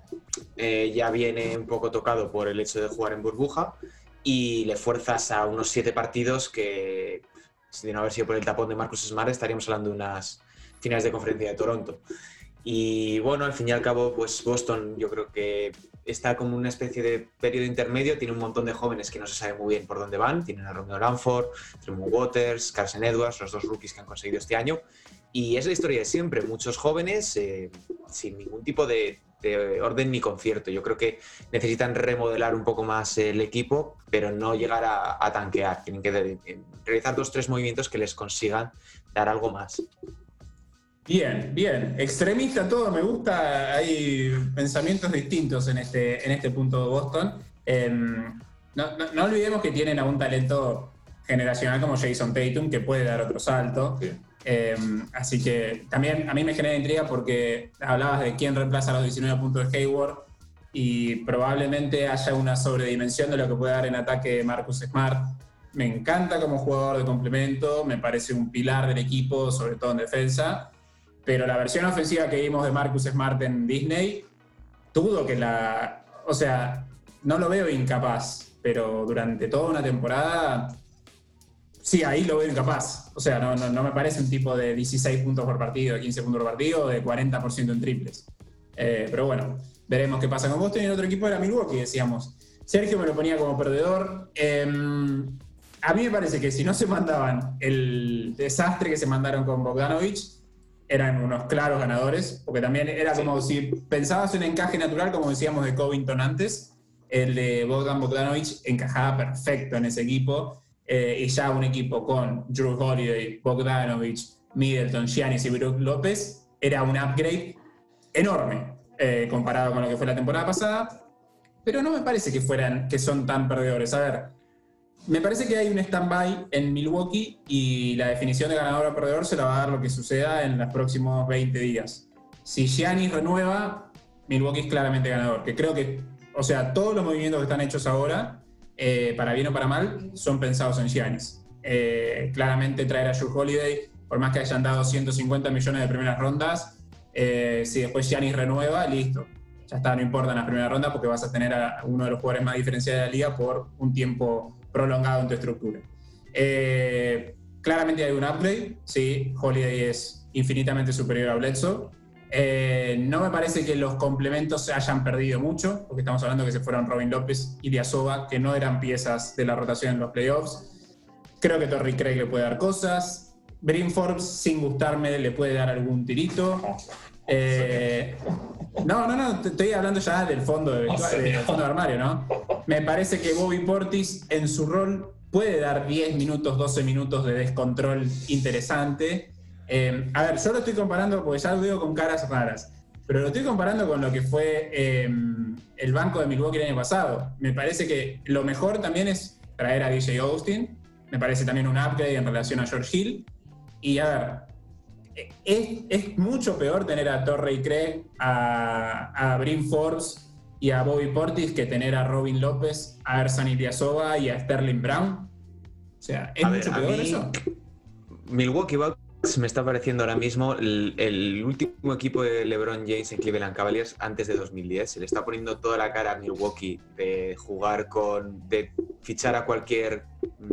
A: eh, ya viene un poco tocado por el hecho de jugar en burbuja y le fuerzas a unos siete partidos que, si no haber sido por el tapón de Marcus Smart, estaríamos hablando de unas finales de conferencia de Toronto. Y bueno, al fin y al cabo, pues Boston yo creo que está como una especie de periodo intermedio, tiene un montón de jóvenes que no se sabe muy bien por dónde van, tienen a Romeo Lanford, Tremont Waters, Carson Edwards, los dos rookies que han conseguido este año, y es la historia de siempre, muchos jóvenes eh, sin ningún tipo de, orden ni concierto. Yo creo que necesitan remodelar un poco más el equipo, pero no llegar a, a tanquear, tienen que realizar dos, tres movimientos que les consigan dar algo más.
B: Bien, bien. Extremista todo, me gusta. Hay pensamientos distintos en este, en este punto de Boston. Em, no, olvidemos que tienen a un talento generacional como Jason Tatum que puede dar otro salto. Em, así que también a mí me genera intriga porque hablabas de quién reemplaza los 19 puntos de Hayward y probablemente haya una sobredimensión de lo que puede dar en ataque Marcus Smart. Me encanta como jugador de complemento, me parece un pilar del equipo, sobre todo en defensa pero la versión ofensiva que vimos de Marcus Smart en Disney, tuvo que la. O sea, no lo veo incapaz, pero durante toda una temporada. Sí, ahí lo veo incapaz. O sea, no, no, me parece un tipo de 16 puntos por partido, de 15 puntos por partido, de 40% en triples. Eh, pero bueno, veremos qué pasa con Boston y el otro equipo era Milwaukee, decíamos. Sergio me lo ponía como perdedor. Em, a mí me parece que si no se mandaban el desastre que se mandaron con Bogdanovich, eran unos claros ganadores, porque también era como si pensabas en encaje natural, como decíamos de Covington antes, el de Bogdan Bogdanovich encajaba perfecto en ese equipo, eh, y ya un equipo con Drew Holiday, Bogdanovich, Middleton, Giannis y Brook López era un upgrade enorme eh, comparado con lo que fue la temporada pasada, pero no me parece que, fueran, que son tan perdedores. A ver, me parece que hay un stand-by en Milwaukee y la definición de ganador o perdedor se la va a dar lo que suceda en los próximos 20 días. Si Giannis renueva, Milwaukee es claramente ganador. Que creo que, o sea, todos los movimientos que están hechos ahora, eh, para bien o para mal, son pensados en Giannis. Eh, claramente traer a Drew Holiday, por más que hayan dado 150 millones de primeras rondas, eh, si después Giannis renueva, listo. Ya está, no importa en la primera ronda porque vas a tener a uno de los jugadores más diferenciados de la liga por un tiempo prolongado en tu estructura. Eh, claramente hay un upgrade, sí, Holiday es infinitamente superior a Bledsoe. Eh, no me parece que los complementos se hayan perdido mucho, porque estamos hablando que se fueron Robin López y Diazova, que no eran piezas de la rotación en los playoffs. Creo que Torrey Craig le puede dar cosas. Brim Forbes, sin gustarme, le puede dar algún tirito. Eh, no, no, no, estoy hablando ya del fondo, del, fondo de armario, ¿no? Me parece que Bobby Portis en su rol puede dar 10 minutos, 12 minutos de descontrol interesante. Eh, a ver, yo lo estoy comparando, porque ya lo digo con caras raras, pero lo estoy comparando con lo que fue eh, el banco de Milwaukee el año pasado. Me parece que lo mejor también es traer a DJ Austin, me parece también un upgrade en relación a George Hill. Y a ver, es, mucho peor tener a Torrey Craig, a, a Brim Forbes y a Bobby Portis que tener a Robin López, a Ersan Ilyasova y a Sterling Brown. O sea, ¿es mucho peor eso?
A: Milwaukee Bucks me está pareciendo ahora mismo el, último equipo de LeBron James en Cleveland Cavaliers antes de 2010. Se le está poniendo toda la cara a Milwaukee de jugar con. de fichar a cualquier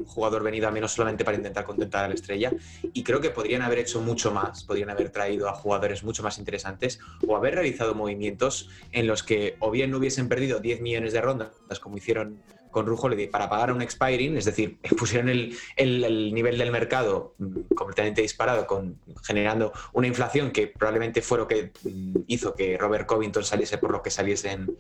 A: jugador venido a menos solamente para intentar contentar a la estrella. Y creo que podrían haber hecho mucho más, podrían haber traído a jugadores mucho más interesantes o haber realizado movimientos en los que o bien no hubiesen perdido 10 millones de rondas, como hicieron con Rujo para pagar un expiring, es decir, pusieron el, el, nivel del mercado mm, completamente disparado, con, generando una inflación que probablemente fue lo que mm, hizo que Robert Covington saliese por lo que saliese en,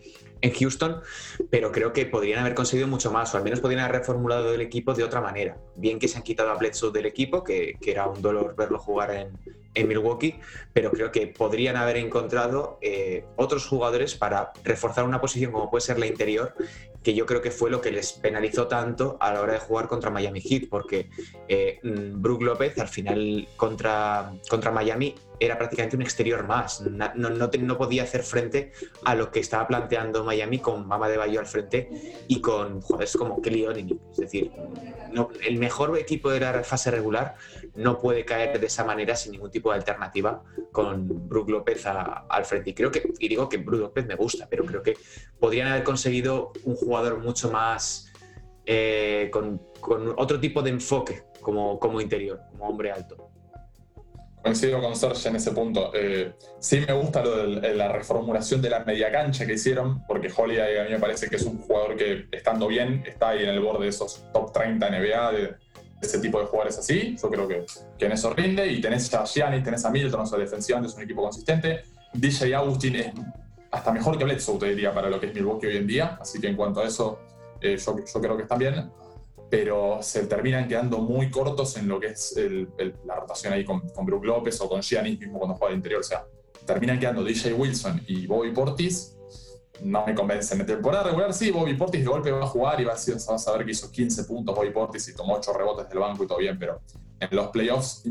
A: Houston, pero creo que podrían haber conseguido mucho más, o al menos podrían haber reformulado el equipo de otra manera. Bien que se han quitado a Bledsoe del equipo, que, que era un dolor verlo jugar en, en Milwaukee, pero creo que podrían haber encontrado eh, otros jugadores para reforzar una posición como puede ser la interior, que yo creo que fue lo que les penalizó tanto a la hora de jugar contra Miami Heat, porque eh, mm, Brook López al final contra, contra Miami era prácticamente un exterior más, no, no, podía hacer frente a lo que estaba planteando Miami con Mama de Bayo al frente y con jugadores como Kelly es decir, el mejor equipo de la fase regular no puede caer de esa manera sin ningún tipo de alternativa con Brook López al frente. Y creo que, y digo que Brook López me gusta, pero creo que podrían haber conseguido un jugador mucho más eh, con, otro tipo de enfoque como, como interior, como hombre alto.
C: Coincido con Serge en ese punto. Eh, sí me gusta lo de la reformulación de la media cancha que hicieron, porque Holiday a mí me parece que es un jugador que, estando bien, está ahí en el borde de esos top 30 NBA de, ese tipo de jugadores así. Yo creo que, que en eso rinde. Y tenés a Gianni, tenés a Milton, o sea, defensivamente es un equipo consistente. DJ Agustin es hasta mejor que Bledsoe, te diría, para lo que es Milwaukee hoy en día. Así que en cuanto a eso, eh, yo, yo, creo que están bien. Pero se terminan quedando muy cortos en lo que es la rotación ahí con, con Brook López o con Giannis mismo cuando juega de interior. O sea, terminan quedando DJ Wilson y Bobby Portis no me convencen. En temporada regular sí, Bobby Portis de golpe va a jugar y va a, vas a ver que hizo 15 puntos Bobby Portis y tomó 8 rebotes del banco y todo bien, pero en los playoffs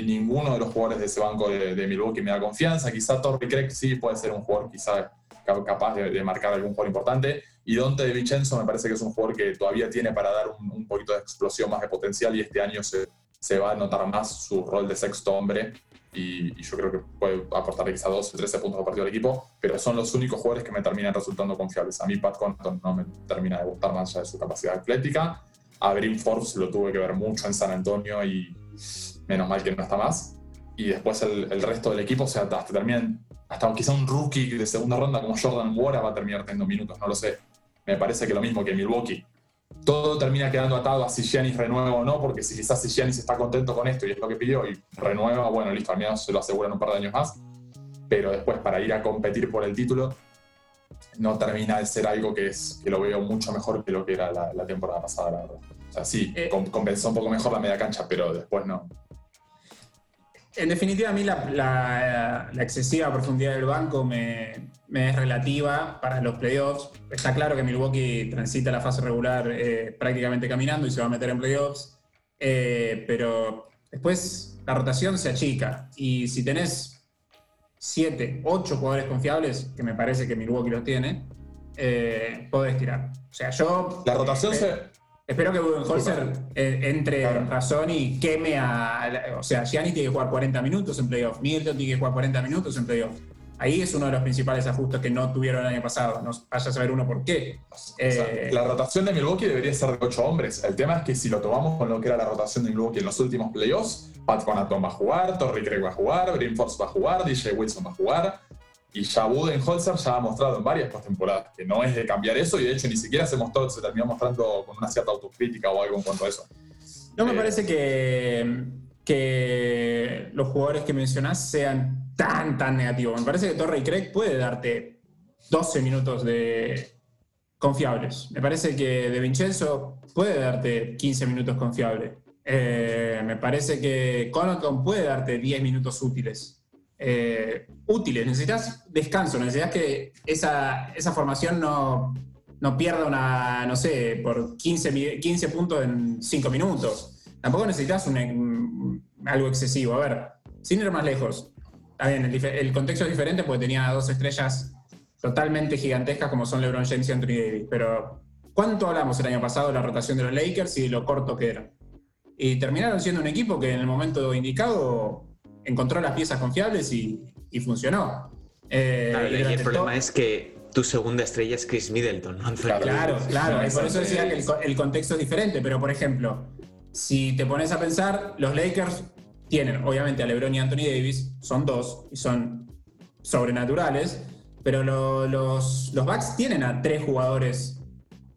C: ninguno de los jugadores de ese banco de, Milwaukee me da confianza. Quizá Torrey Craig sí puede ser un jugador quizá capaz de, marcar algún jugador importante. Y Dante de Vincenzo me parece que es un jugador que todavía tiene para dar un, poquito de explosión más de potencial y este año se, se va a notar más su rol de sexto hombre y, yo creo que puede aportar quizá 12 o 13 puntos por partido al equipo, pero son los únicos jugadores que me terminan resultando confiables. A mí Pat Connaughton no me termina de gustar más allá de su capacidad atlética. A Brim Forbes lo tuve que ver mucho en San Antonio y menos mal que no está más. Y después el, el resto del equipo, o sea, hasta terminan, hasta quizá un rookie de segunda ronda como Jordan Wara va a terminar teniendo minutos, no lo sé. Me parece que lo mismo que Milwaukee todo termina quedando atado a si Giannis renueva o no, porque si quizás si Giannis está contento con esto y es lo que pidió y renueva, bueno, listo, al menos se lo aseguran un par de años más. Pero después para ir a competir por el título, no termina de ser algo que, es, que lo veo mucho mejor que lo que era la, temporada pasada, la verdad. O sea, sí, eh, compensó un poco mejor la media cancha, pero después no.
B: En definitiva, a mí la, excesiva profundidad del banco me, es relativa para los playoffs. Está claro que Milwaukee transita la fase regular eh, prácticamente caminando y se va a meter en playoffs, eh, pero después la rotación se achica y si tenés siete, ocho jugadores confiables, que me parece que Milwaukee los tiene, eh, podés tirar. O sea, yo...
C: La rotación se
B: Espero que Budenholzer eh, entre en razón y queme a. O sea, Gianni tiene que jugar 40 minutos en playoff, Milton tiene que jugar 40 minutos en playoff. Ahí es uno de los principales ajustes que no tuvieron el año pasado. No vaya a saber uno por qué.
C: Eh, la rotación de Milwaukee debería ser de 8 hombres. El tema es que si lo tomamos con lo que era la rotación de Milwaukee en los últimos playoffs, Pat Conaton va a jugar, Torrey Craig va a jugar, Brim Force va a jugar, DJ Wilson va a jugar. Y ya Budenholzer ya ha mostrado en varias postemporadas que no es de cambiar eso y de hecho ni siquiera se mostró, se terminó mostrando con una cierta autocrítica o algo en cuanto a eso.
B: No me eh, parece que, que los jugadores que mencionás sean tan, tan negativos. Me parece que Torrey Craig puede darte 12 minutos de confiables. Me parece que De Vincenzo puede darte 15 minutos confiables. Eh, me parece que Connaughton puede darte 10 minutos útiles. Eh, útiles, necesitas descanso, necesitas que esa, formación no, no, pierda una, no sé, por 15, 15 puntos en 5 minutos. Tampoco necesitas algo excesivo. A ver, sin ir más lejos, el, contexto es diferente porque tenía dos estrellas totalmente gigantescas como son LeBron James y Anthony Davis, pero ¿cuánto hablamos el año pasado de la rotación de los Lakers y de lo corto que era? Y terminaron siendo un equipo que en el momento indicado encontró las piezas confiables y, funcionó.
A: Eh, y el problema es que tu segunda estrella es Chris Middleton, ¿no?
B: Claro, claro, y por eso decía que el, contexto es diferente, pero por ejemplo, si te pones a pensar, los Lakers tienen obviamente a LeBron y Anthony Davis, son dos y son sobrenaturales, pero los, los Bucks tienen a tres jugadores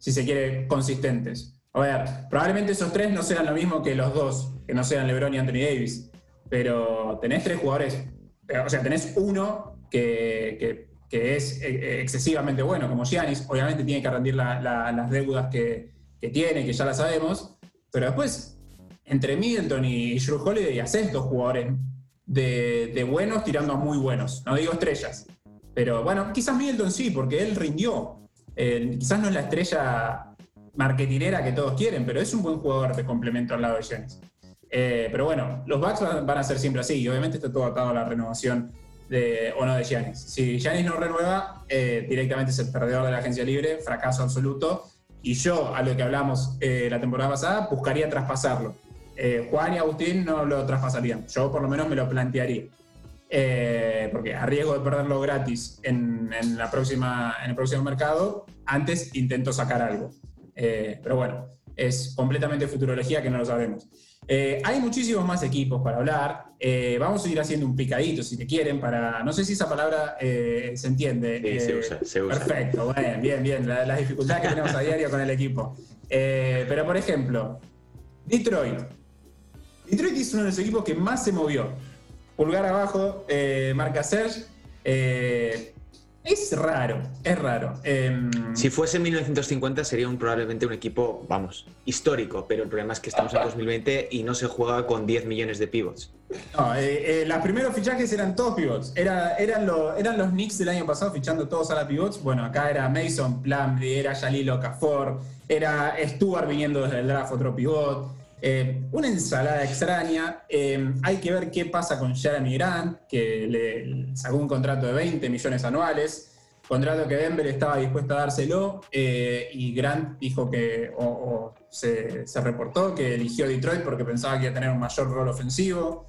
B: si se quiere, consistentes. A ver, probablemente esos tres no sean lo mismo que los dos, que no sean LeBron y Anthony Davis, pero tenés tres jugadores, eh, o sea, tenés uno que, es eh, excesivamente bueno, como Giannis, obviamente tiene que rendir las deudas que, tiene, que ya las sabemos, pero después, entre Middleton y Drew Holiday, haces dos jugadores de, buenos tirando a muy buenos, no digo estrellas, pero bueno, quizás Middleton sí, porque él rindió. Eh, quizás no es la estrella marketinera que todos quieren, pero es un buen jugador de complemento al lado de Giannis. Eh, pero bueno, los Bucks van a ser siempre así y obviamente está todo atado a la renovación de, o no de Giannis. Si Giannis no renueva, eh, directamente es el perdedor de la agencia libre, fracaso absoluto. Y yo, a lo que hablamos eh, la temporada pasada, buscaría traspasarlo. Juan y Agustín no lo traspasarían. Yo por lo menos me lo plantearía. porque a riesgo de perderlo gratis en, la próxima, en el próximo mercado, antes intento sacar algo. pero bueno, es completamente futurología que no lo sabemos. Eh, hay muchísimos más equipos para hablar. Eh, vamos a ir haciendo un picadito, si te quieren, para. No sé si esa palabra eh, se entiende.
A: Sí, se usa, se usa.
B: Perfecto, bien, bien, bien. las dificultades que tenemos a diario con el equipo. pero, por ejemplo, Detroit. Detroit es uno de los equipos que más se movió. Pulgar abajo, marca Serge. Es raro, es raro. Em,
A: si fuese 1950 sería un, probablemente un equipo, vamos, histórico, pero el problema es que estamos en 2020 y no se juega con 10 millones de pivots.
B: No, eh, eh, los primeros fichajes eran todos pivots. Era, eran, eran los Knicks del año pasado fichando todos a la pivots. Bueno, acá era Mason Plumlee, era Jalil Okafor, era Stuart viniendo desde el draft, otro pivot. Eh, una ensalada extraña. Eh, hay que ver qué pasa con Jeremy Grant, que le sacó un contrato de 20 millones anuales. Contrato que Denver estaba dispuesto a dárselo eh, y Grant dijo que, o, se, reportó que eligió Detroit porque pensaba que iba a tener un mayor rol ofensivo.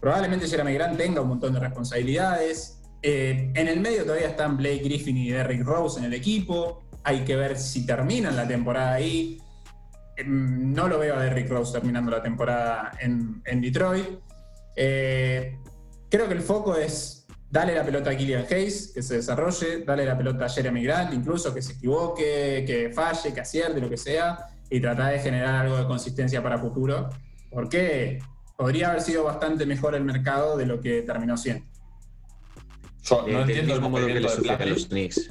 B: Probablemente Jeremy Grant tenga un montón de responsabilidades. en el medio todavía están Blake Griffin y Derrick Rose en el equipo. Hay que ver si terminan la temporada ahí. No lo veo a Derrick Rose terminando la temporada en, Detroit. Eh, creo que el foco es darle la pelota a Killian Hayes, que se desarrolle, darle la pelota a Jeremy Grant, incluso que se equivoque, que falle, que acierte, lo que sea, y tratar de generar algo de consistencia para futuro, porque podría haber sido bastante mejor el mercado de lo que terminó siendo.
A: Yo no entiendo cómo lo que le sucede a los Knicks.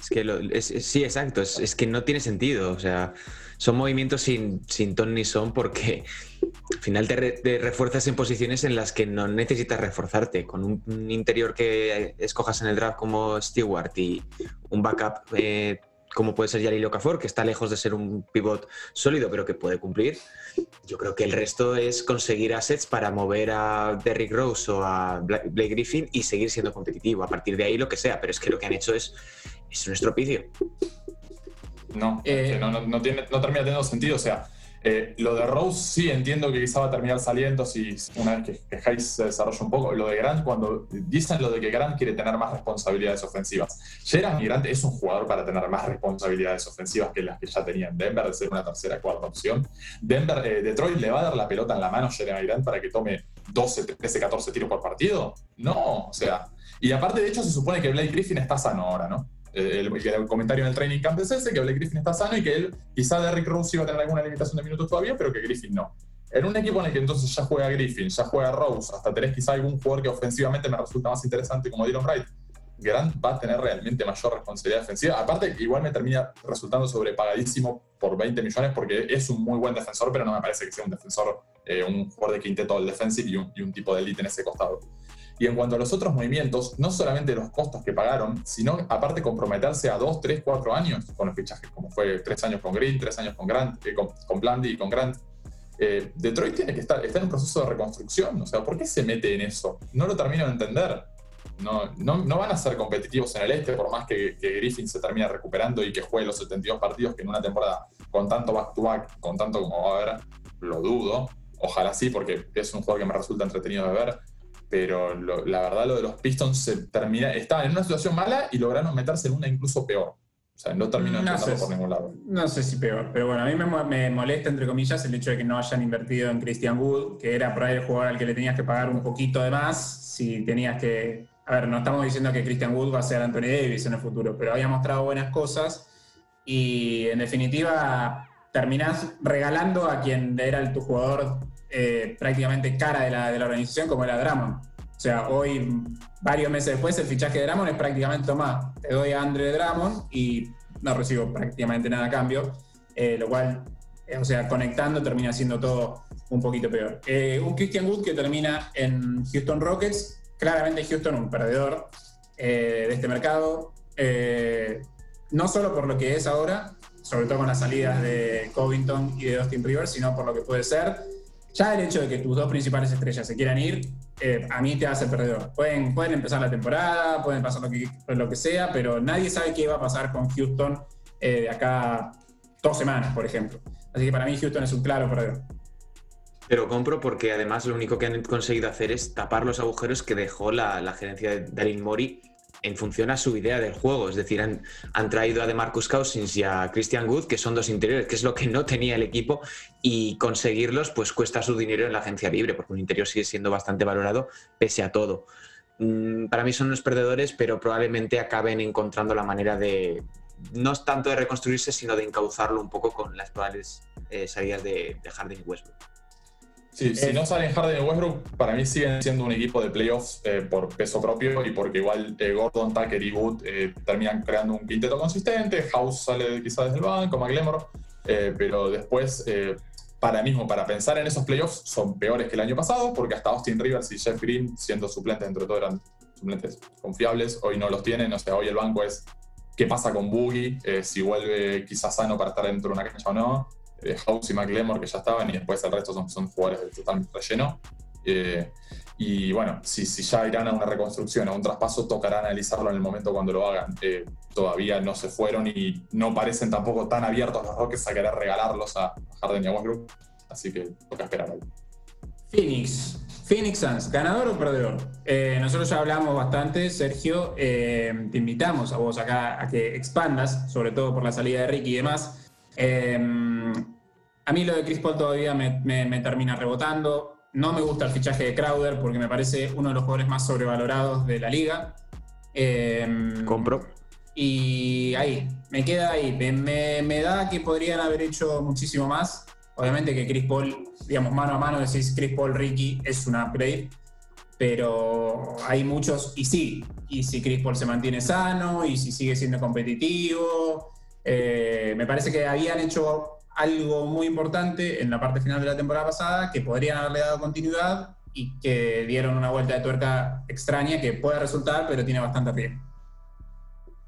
A: Es que sí, exacto, es, que no tiene sentido, o sea son movimientos sin, sin ton ni son porque al final te, refuerzas en posiciones en las que no necesitas reforzarte. Con un, interior que escojas en el draft como Stewart y un backup eh, como puede ser Yari Okafor, que está lejos de ser un pivot sólido, pero que puede cumplir. Yo creo que el resto es conseguir assets para mover a Derrick Rose o a Blake Griffin y seguir siendo competitivo. A partir de ahí lo que sea, pero es que lo que han hecho es, es un estropicio.
C: No, eh, no, no, tiene, no termina teniendo sentido. O sea, eh, lo de Rose sí entiendo que quizá va a terminar saliendo si una vez que, que Hayes se desarrolla un poco. Lo de Grant, cuando dicen lo de que Grant quiere tener más responsabilidades ofensivas. Jeremy Grant es un jugador para tener más responsabilidades ofensivas que las que ya tenía en Denver, de ser una tercera cuarta opción. Denver, eh, Detroit le va a dar la pelota en la mano a Jeremy Grant para que tome 12, 13, 14 tiros por partido. No, o sea. Y aparte, de hecho, se supone que Blake Griffin está sano ahora, ¿no? Eh, el, comentario en el training camp es ese, que Blake Griffin está sano y que él, quizá Derrick Rose iba a tener alguna limitación de minutos todavía, pero que Griffin no. En un equipo en el que entonces ya juega Griffin, ya juega Rose, hasta tenés quizá algún jugador que ofensivamente me resulta más interesante como Dylan Wright, Grant va a tener realmente mayor responsabilidad defensiva. Aparte, igual me termina resultando sobrepagadísimo por 20 millones porque es un muy buen defensor, pero no me parece que sea un defensor, eh, un jugador de quinteto del defensive y un, y un tipo de elite en ese costado. Y en cuanto a los otros movimientos, no solamente los costos que pagaron, sino aparte comprometerse a dos, tres, cuatro años con los fichajes, como fue tres años con Green, tres años con Grant, eh, con, con y con Grant. Eh, Detroit tiene que estar, está en un proceso de reconstrucción. O sea, ¿por qué se mete en eso? No lo termino de entender. No, no, van a ser competitivos en el este, por más que, Griffin se termine recuperando y que juegue los 72 partidos que en una temporada con tanto back-to-back, con tanto como va a haber, lo dudo. Ojalá sí, porque es un juego que me resulta entretenido de ver pero la verdad lo de los Pistons se termina, estaban en una situación mala y lograron meterse en una incluso peor. O sea, no terminó no por ningún lado.
B: No sé si peor, pero bueno, a mí me, molesta, entre comillas, el hecho de que no hayan invertido en Christian Wood, que era por ahí el jugador al que le tenías que pagar un poquito de más, si tenías que... A ver, no estamos diciendo que Christian Wood va a ser Anthony Davis en el futuro, pero había mostrado buenas cosas y en definitiva terminás regalando a quien era tu jugador eh, prácticamente cara de la, de la organización, como era Dramon. O sea, hoy, varios meses después, el fichaje de Dramon es prácticamente, toma, te doy a Andre Dramon y no recibo prácticamente nada a cambio, eh, lo cual, eh, o sea, conectando termina siendo todo un poquito peor. un Christian Wood que termina en Houston Rockets, claramente Houston un perdedor de este mercado, no solo por lo que es ahora, sobre todo con las salidas de Covington y de Austin Rivers, sino por lo que puede ser. Ya el hecho de que tus dos principales estrellas se quieran ir, eh, a mí te hace perdedor. Pueden, pueden empezar la temporada, pueden pasar lo que, lo que sea, pero nadie sabe qué va a pasar con Houston eh, de acá dos semanas, por ejemplo. Así que para mí Houston es un claro perdedor.
A: Pero compro porque además lo único que han conseguido hacer es tapar los agujeros que dejó la, gerencia de Daryl Mori en función a su idea del juego. Es decir, han, traído a DeMarcus Cousins y a Christian Wood, que son dos interiores, que es lo que no tenía el equipo, y conseguirlos pues cuesta su dinero en la agencia libre, porque un interior sigue siendo bastante valorado pese a todo. Mm, para mí son unos perdedores, pero probablemente acaben encontrando la manera de, no tanto de reconstruirse, sino de encauzarlo un poco con las probables eh, salidas de, de Harden y Westbrook
C: si eh, no salen Harden y Westbrook, para mí siguen siendo un equipo de playoffs eh, por peso propio y porque igual eh, Gordon, Tucker y Wood terminan creando un quinteto consistente. House sale quizás desde el banco, McLemore, pero después, para mismo, para pensar en esos playoffs, son peores que el año pasado porque hasta Austin Rivers y Jeff Green, siendo suplentes dentro de todo, eran suplentes confiables. Hoy no los tienen, o sea, hoy el banco es qué pasa con Boogie, si vuelve quizás sano para estar dentro de una cancha o no eh, House y McLemore que ya estaban y después el resto son, son jugadores de total relleno. Eh, y bueno, si, si, ya irán a una reconstrucción, a un traspaso, tocará analizarlo en el momento cuando lo hagan. Eh, todavía no se fueron y no parecen tampoco tan abiertos los Rockets a querer regalarlos a Harden y a Westbrook. Así que toca esperar ahí.
B: Phoenix. Phoenix Suns, ¿ganador o perdedor? nosotros ya hablamos bastante, Sergio. te invitamos a vos acá a que expandas, sobre todo por la salida de Ricky y demás. Em, a mí lo de Chris Paul todavía me, termina rebotando. No me gusta el fichaje de Crowder porque me parece uno de los jugadores más sobrevalorados de la liga.
A: Em, Compro.
B: Y ahí, me queda ahí. Me, da que podrían haber hecho muchísimo más. Obviamente que Chris Paul, digamos, mano a mano decís Chris Paul Ricky es un upgrade, pero hay muchos, y sí, y si Chris Paul se mantiene sano, y si sigue siendo competitivo, eh, me parece que habían hecho algo muy importante en la parte final de la temporada pasada que podrían haberle dado continuidad y que dieron una vuelta de tuerca extraña que puede resultar, pero tiene bastante riesgo.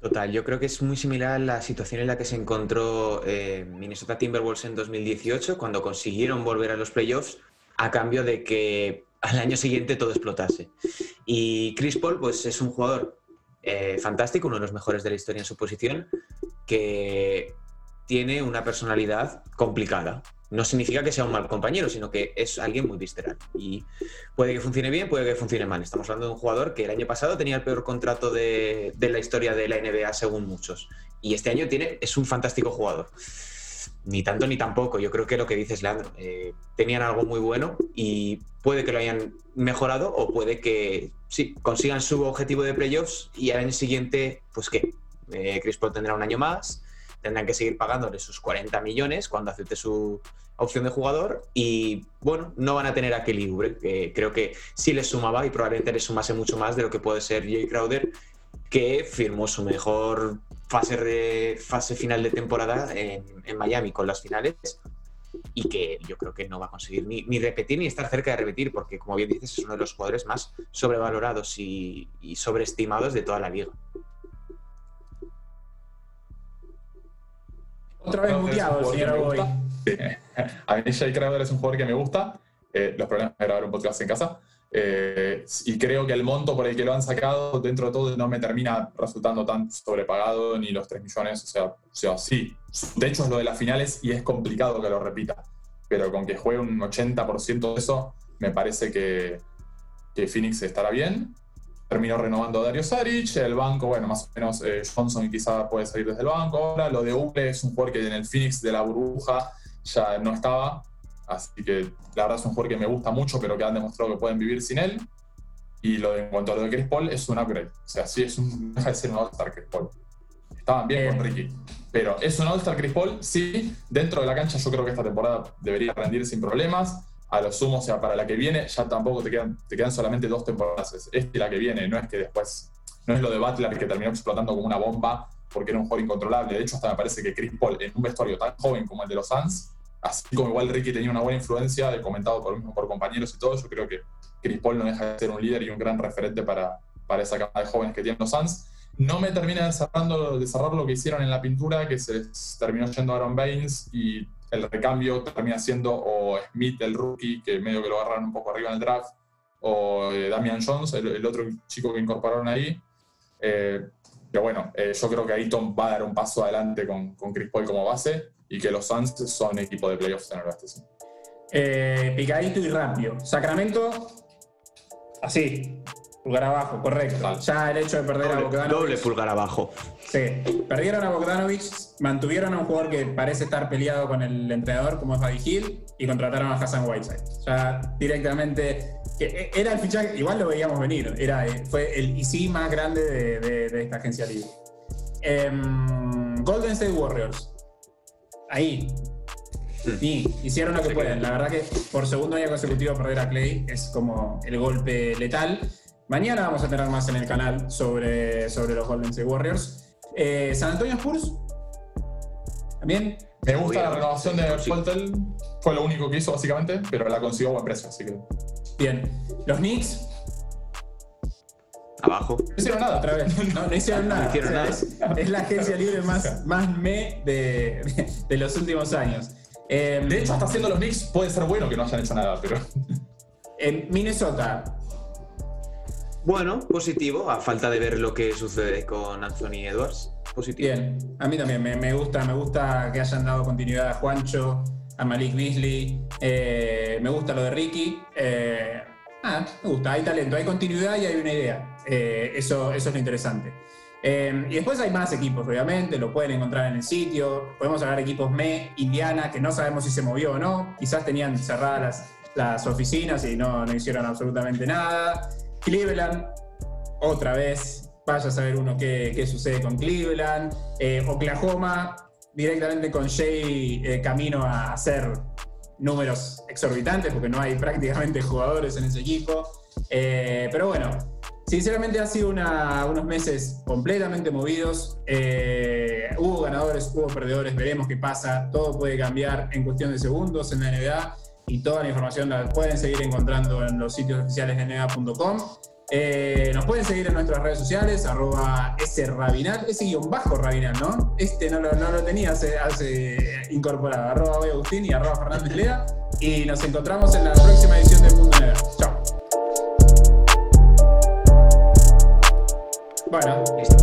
A: Total, yo creo que es muy similar a la situación en la que se encontró eh, Minnesota Timberwolves en 2018, cuando consiguieron volver a los playoffs a cambio de que al año siguiente todo explotase. Y Chris Paul, pues es un jugador eh, fantástico, uno de los mejores de la historia en su posición, que tiene una personalidad complicada. No significa que sea un mal compañero, sino que es alguien muy visceral. Y puede que funcione bien, puede que funcione mal. Estamos hablando de un jugador que el año pasado tenía el peor contrato de, la historia de la NBA, según muchos. Y este año tiene, es un fantástico jugador. Ni tanto ni tampoco. Yo creo que lo que dices, Leandro, eh, tenían algo muy bueno y puede que lo hayan mejorado o puede que sí, consigan su objetivo de playoffs y al año siguiente, pues qué, eh, Chris Paul tendrá un año más, tendrán que seguir pagándole sus 40 millones cuando acepte su opción de jugador y bueno, no van a tener a Kelly que creo que sí les sumaba y probablemente les sumase mucho más de lo que puede ser Jay Crowder, que firmó su mejor fase, de, fase final de temporada en, Miami con las finales y que yo creo que no va a conseguir ni, ni, repetir ni estar cerca de repetir, porque como bien dices, es uno de los jugadores más sobrevalorados y, y sobreestimados de toda la liga.
B: Otra vez muteado señor Boy.
C: A mí Jay Crowder es un jugador que me gusta. Eh, los problemas de grabar un podcast en casa. Eh, y creo que el monto por el que lo han sacado, dentro de todo, no me termina resultando tan sobrepagado ni los 3 millones. O sea, o sea, sí. De hecho, es lo de las finales y es complicado que lo repita. Pero con que juegue un 80% de eso, me parece que, que Phoenix estará bien terminó renovando a Dario Saric, el banco, bueno, más o menos eh, Johnson quizá puede salir desde el banco ahora, lo de Uple es un jugador que en el Phoenix de la burbuja ya no estaba, así que la verdad es un jugador que me gusta mucho, pero que han demostrado que pueden vivir sin él, y lo de, en cuanto a lo de Chris Paul, es un upgrade, o sea, sí es un, deja de ser un All-Star Chris Paul. estaban bien con Ricky. Pero es un All-Star Chris Paul, sí. Dentro de la cancha yo creo que esta temporada debería rendir sin problemas. A lo sumo, o sea, para la que viene ya tampoco te quedan, te quedan solamente dos temporadas. Esta y la que viene, no es que después, no es lo de Butler que terminó explotando como una bomba porque era un jugador incontrolable. De hecho, hasta me parece que Chris Paul en un vestuario tan joven como el de los Suns, así como igual Ricky tenía una buena influencia, comentado por, por compañeros y todo, yo creo que Chris Paul no deja de ser un líder y un gran referente para, esa cama de jóvenes que tienen los Suns. No me termina de, cerrar lo que hicieron en la pintura, que se terminó yendo Aaron Baines y el recambio termina siendo o Smith, el rookie, que medio que lo agarraron un poco arriba en el draft, o eh, Damian Jones, el, otro chico que incorporaron ahí. Eh, pero bueno, eh, yo creo que ahí Tom va a dar un paso adelante con, con Chris Paul como base y que los Suns son equipo de playoffs en el oeste.
B: picadito y rápido. Sacramento, así, Pulgar abajo, correcto. Ya el hecho de perder
A: a
B: Bogdanovich.
A: Doble pulgar abajo.
B: Sí, perdieron a Bogdanovich, mantuvieron a un jugador que parece estar peleado con el entrenador, como es Buddy Hill, y contrataron a Hassan Whiteside. Ya directamente, que era el fichaje, igual lo veíamos venir, era, eh, fue el IC más grande de, esta agencia libre. Em, Golden State Warriors. Ahí, Sí, hicieron lo que pueden. La verdad que por segundo año consecutivo perder a Clay es como el golpe letal. Mañana vamos a tener más en el canal sobre, sobre los Golden State Warriors. Eh, San Antonio Spurs. También.
C: Me gusta la renovación de Poltel. Fue lo único que hizo, básicamente, pero la consiguió a buen precio, así que.
B: Bien. Los Knicks.
A: Abajo.
B: No hicieron nada. Otra vez. No, no hicieron nada.
A: hicieron nada.
B: Es, la agencia libre más, más me de, de, los últimos años.
C: de hecho, hasta haciendo los Knicks puede ser bueno que no hayan hecho nada, pero.
B: En Minnesota,
A: bueno, positivo, a falta de ver lo que sucede con Anthony Edwards. Positivo.
B: Bien, a mí también me, gusta, me gusta que hayan dado continuidad a Juancho, a Malik Beasley, eh, me gusta lo de Ricky. Eh, ah, me gusta, hay talento, hay continuidad y hay una idea. Eh, eso, eso es lo interesante. y después hay más equipos, obviamente, lo pueden encontrar en el sitio. Podemos hablar de equipos ME, Indiana, que no sabemos si se movió o no. Quizás tenían cerradas las, oficinas y no, no hicieron absolutamente nada. Cleveland, otra vez, vaya a saber uno qué, sucede con Cleveland. Eh, Oklahoma, directamente con Jay eh, camino a hacer números exorbitantes porque no hay prácticamente jugadores en ese equipo. Eh, pero bueno, sinceramente ha sido unos meses completamente movidos. hubo ganadores, hubo perdedores, veremos qué pasa. Todo puede cambiar en cuestión de segundos en la NBA y toda la información la pueden seguir encontrando en los sitios oficiales de nea.com. Eh, nos pueden seguir en nuestras redes sociales, arroba ese rabinal, ese guion bajo rabinal, ¿no? Este no lo, no lo tenía hace, incorporado, arroba hoy Agustín y arroba Fernández Lea. Y nos encontramos en la próxima edición de Mundo Nea. Chao. Bueno, listo.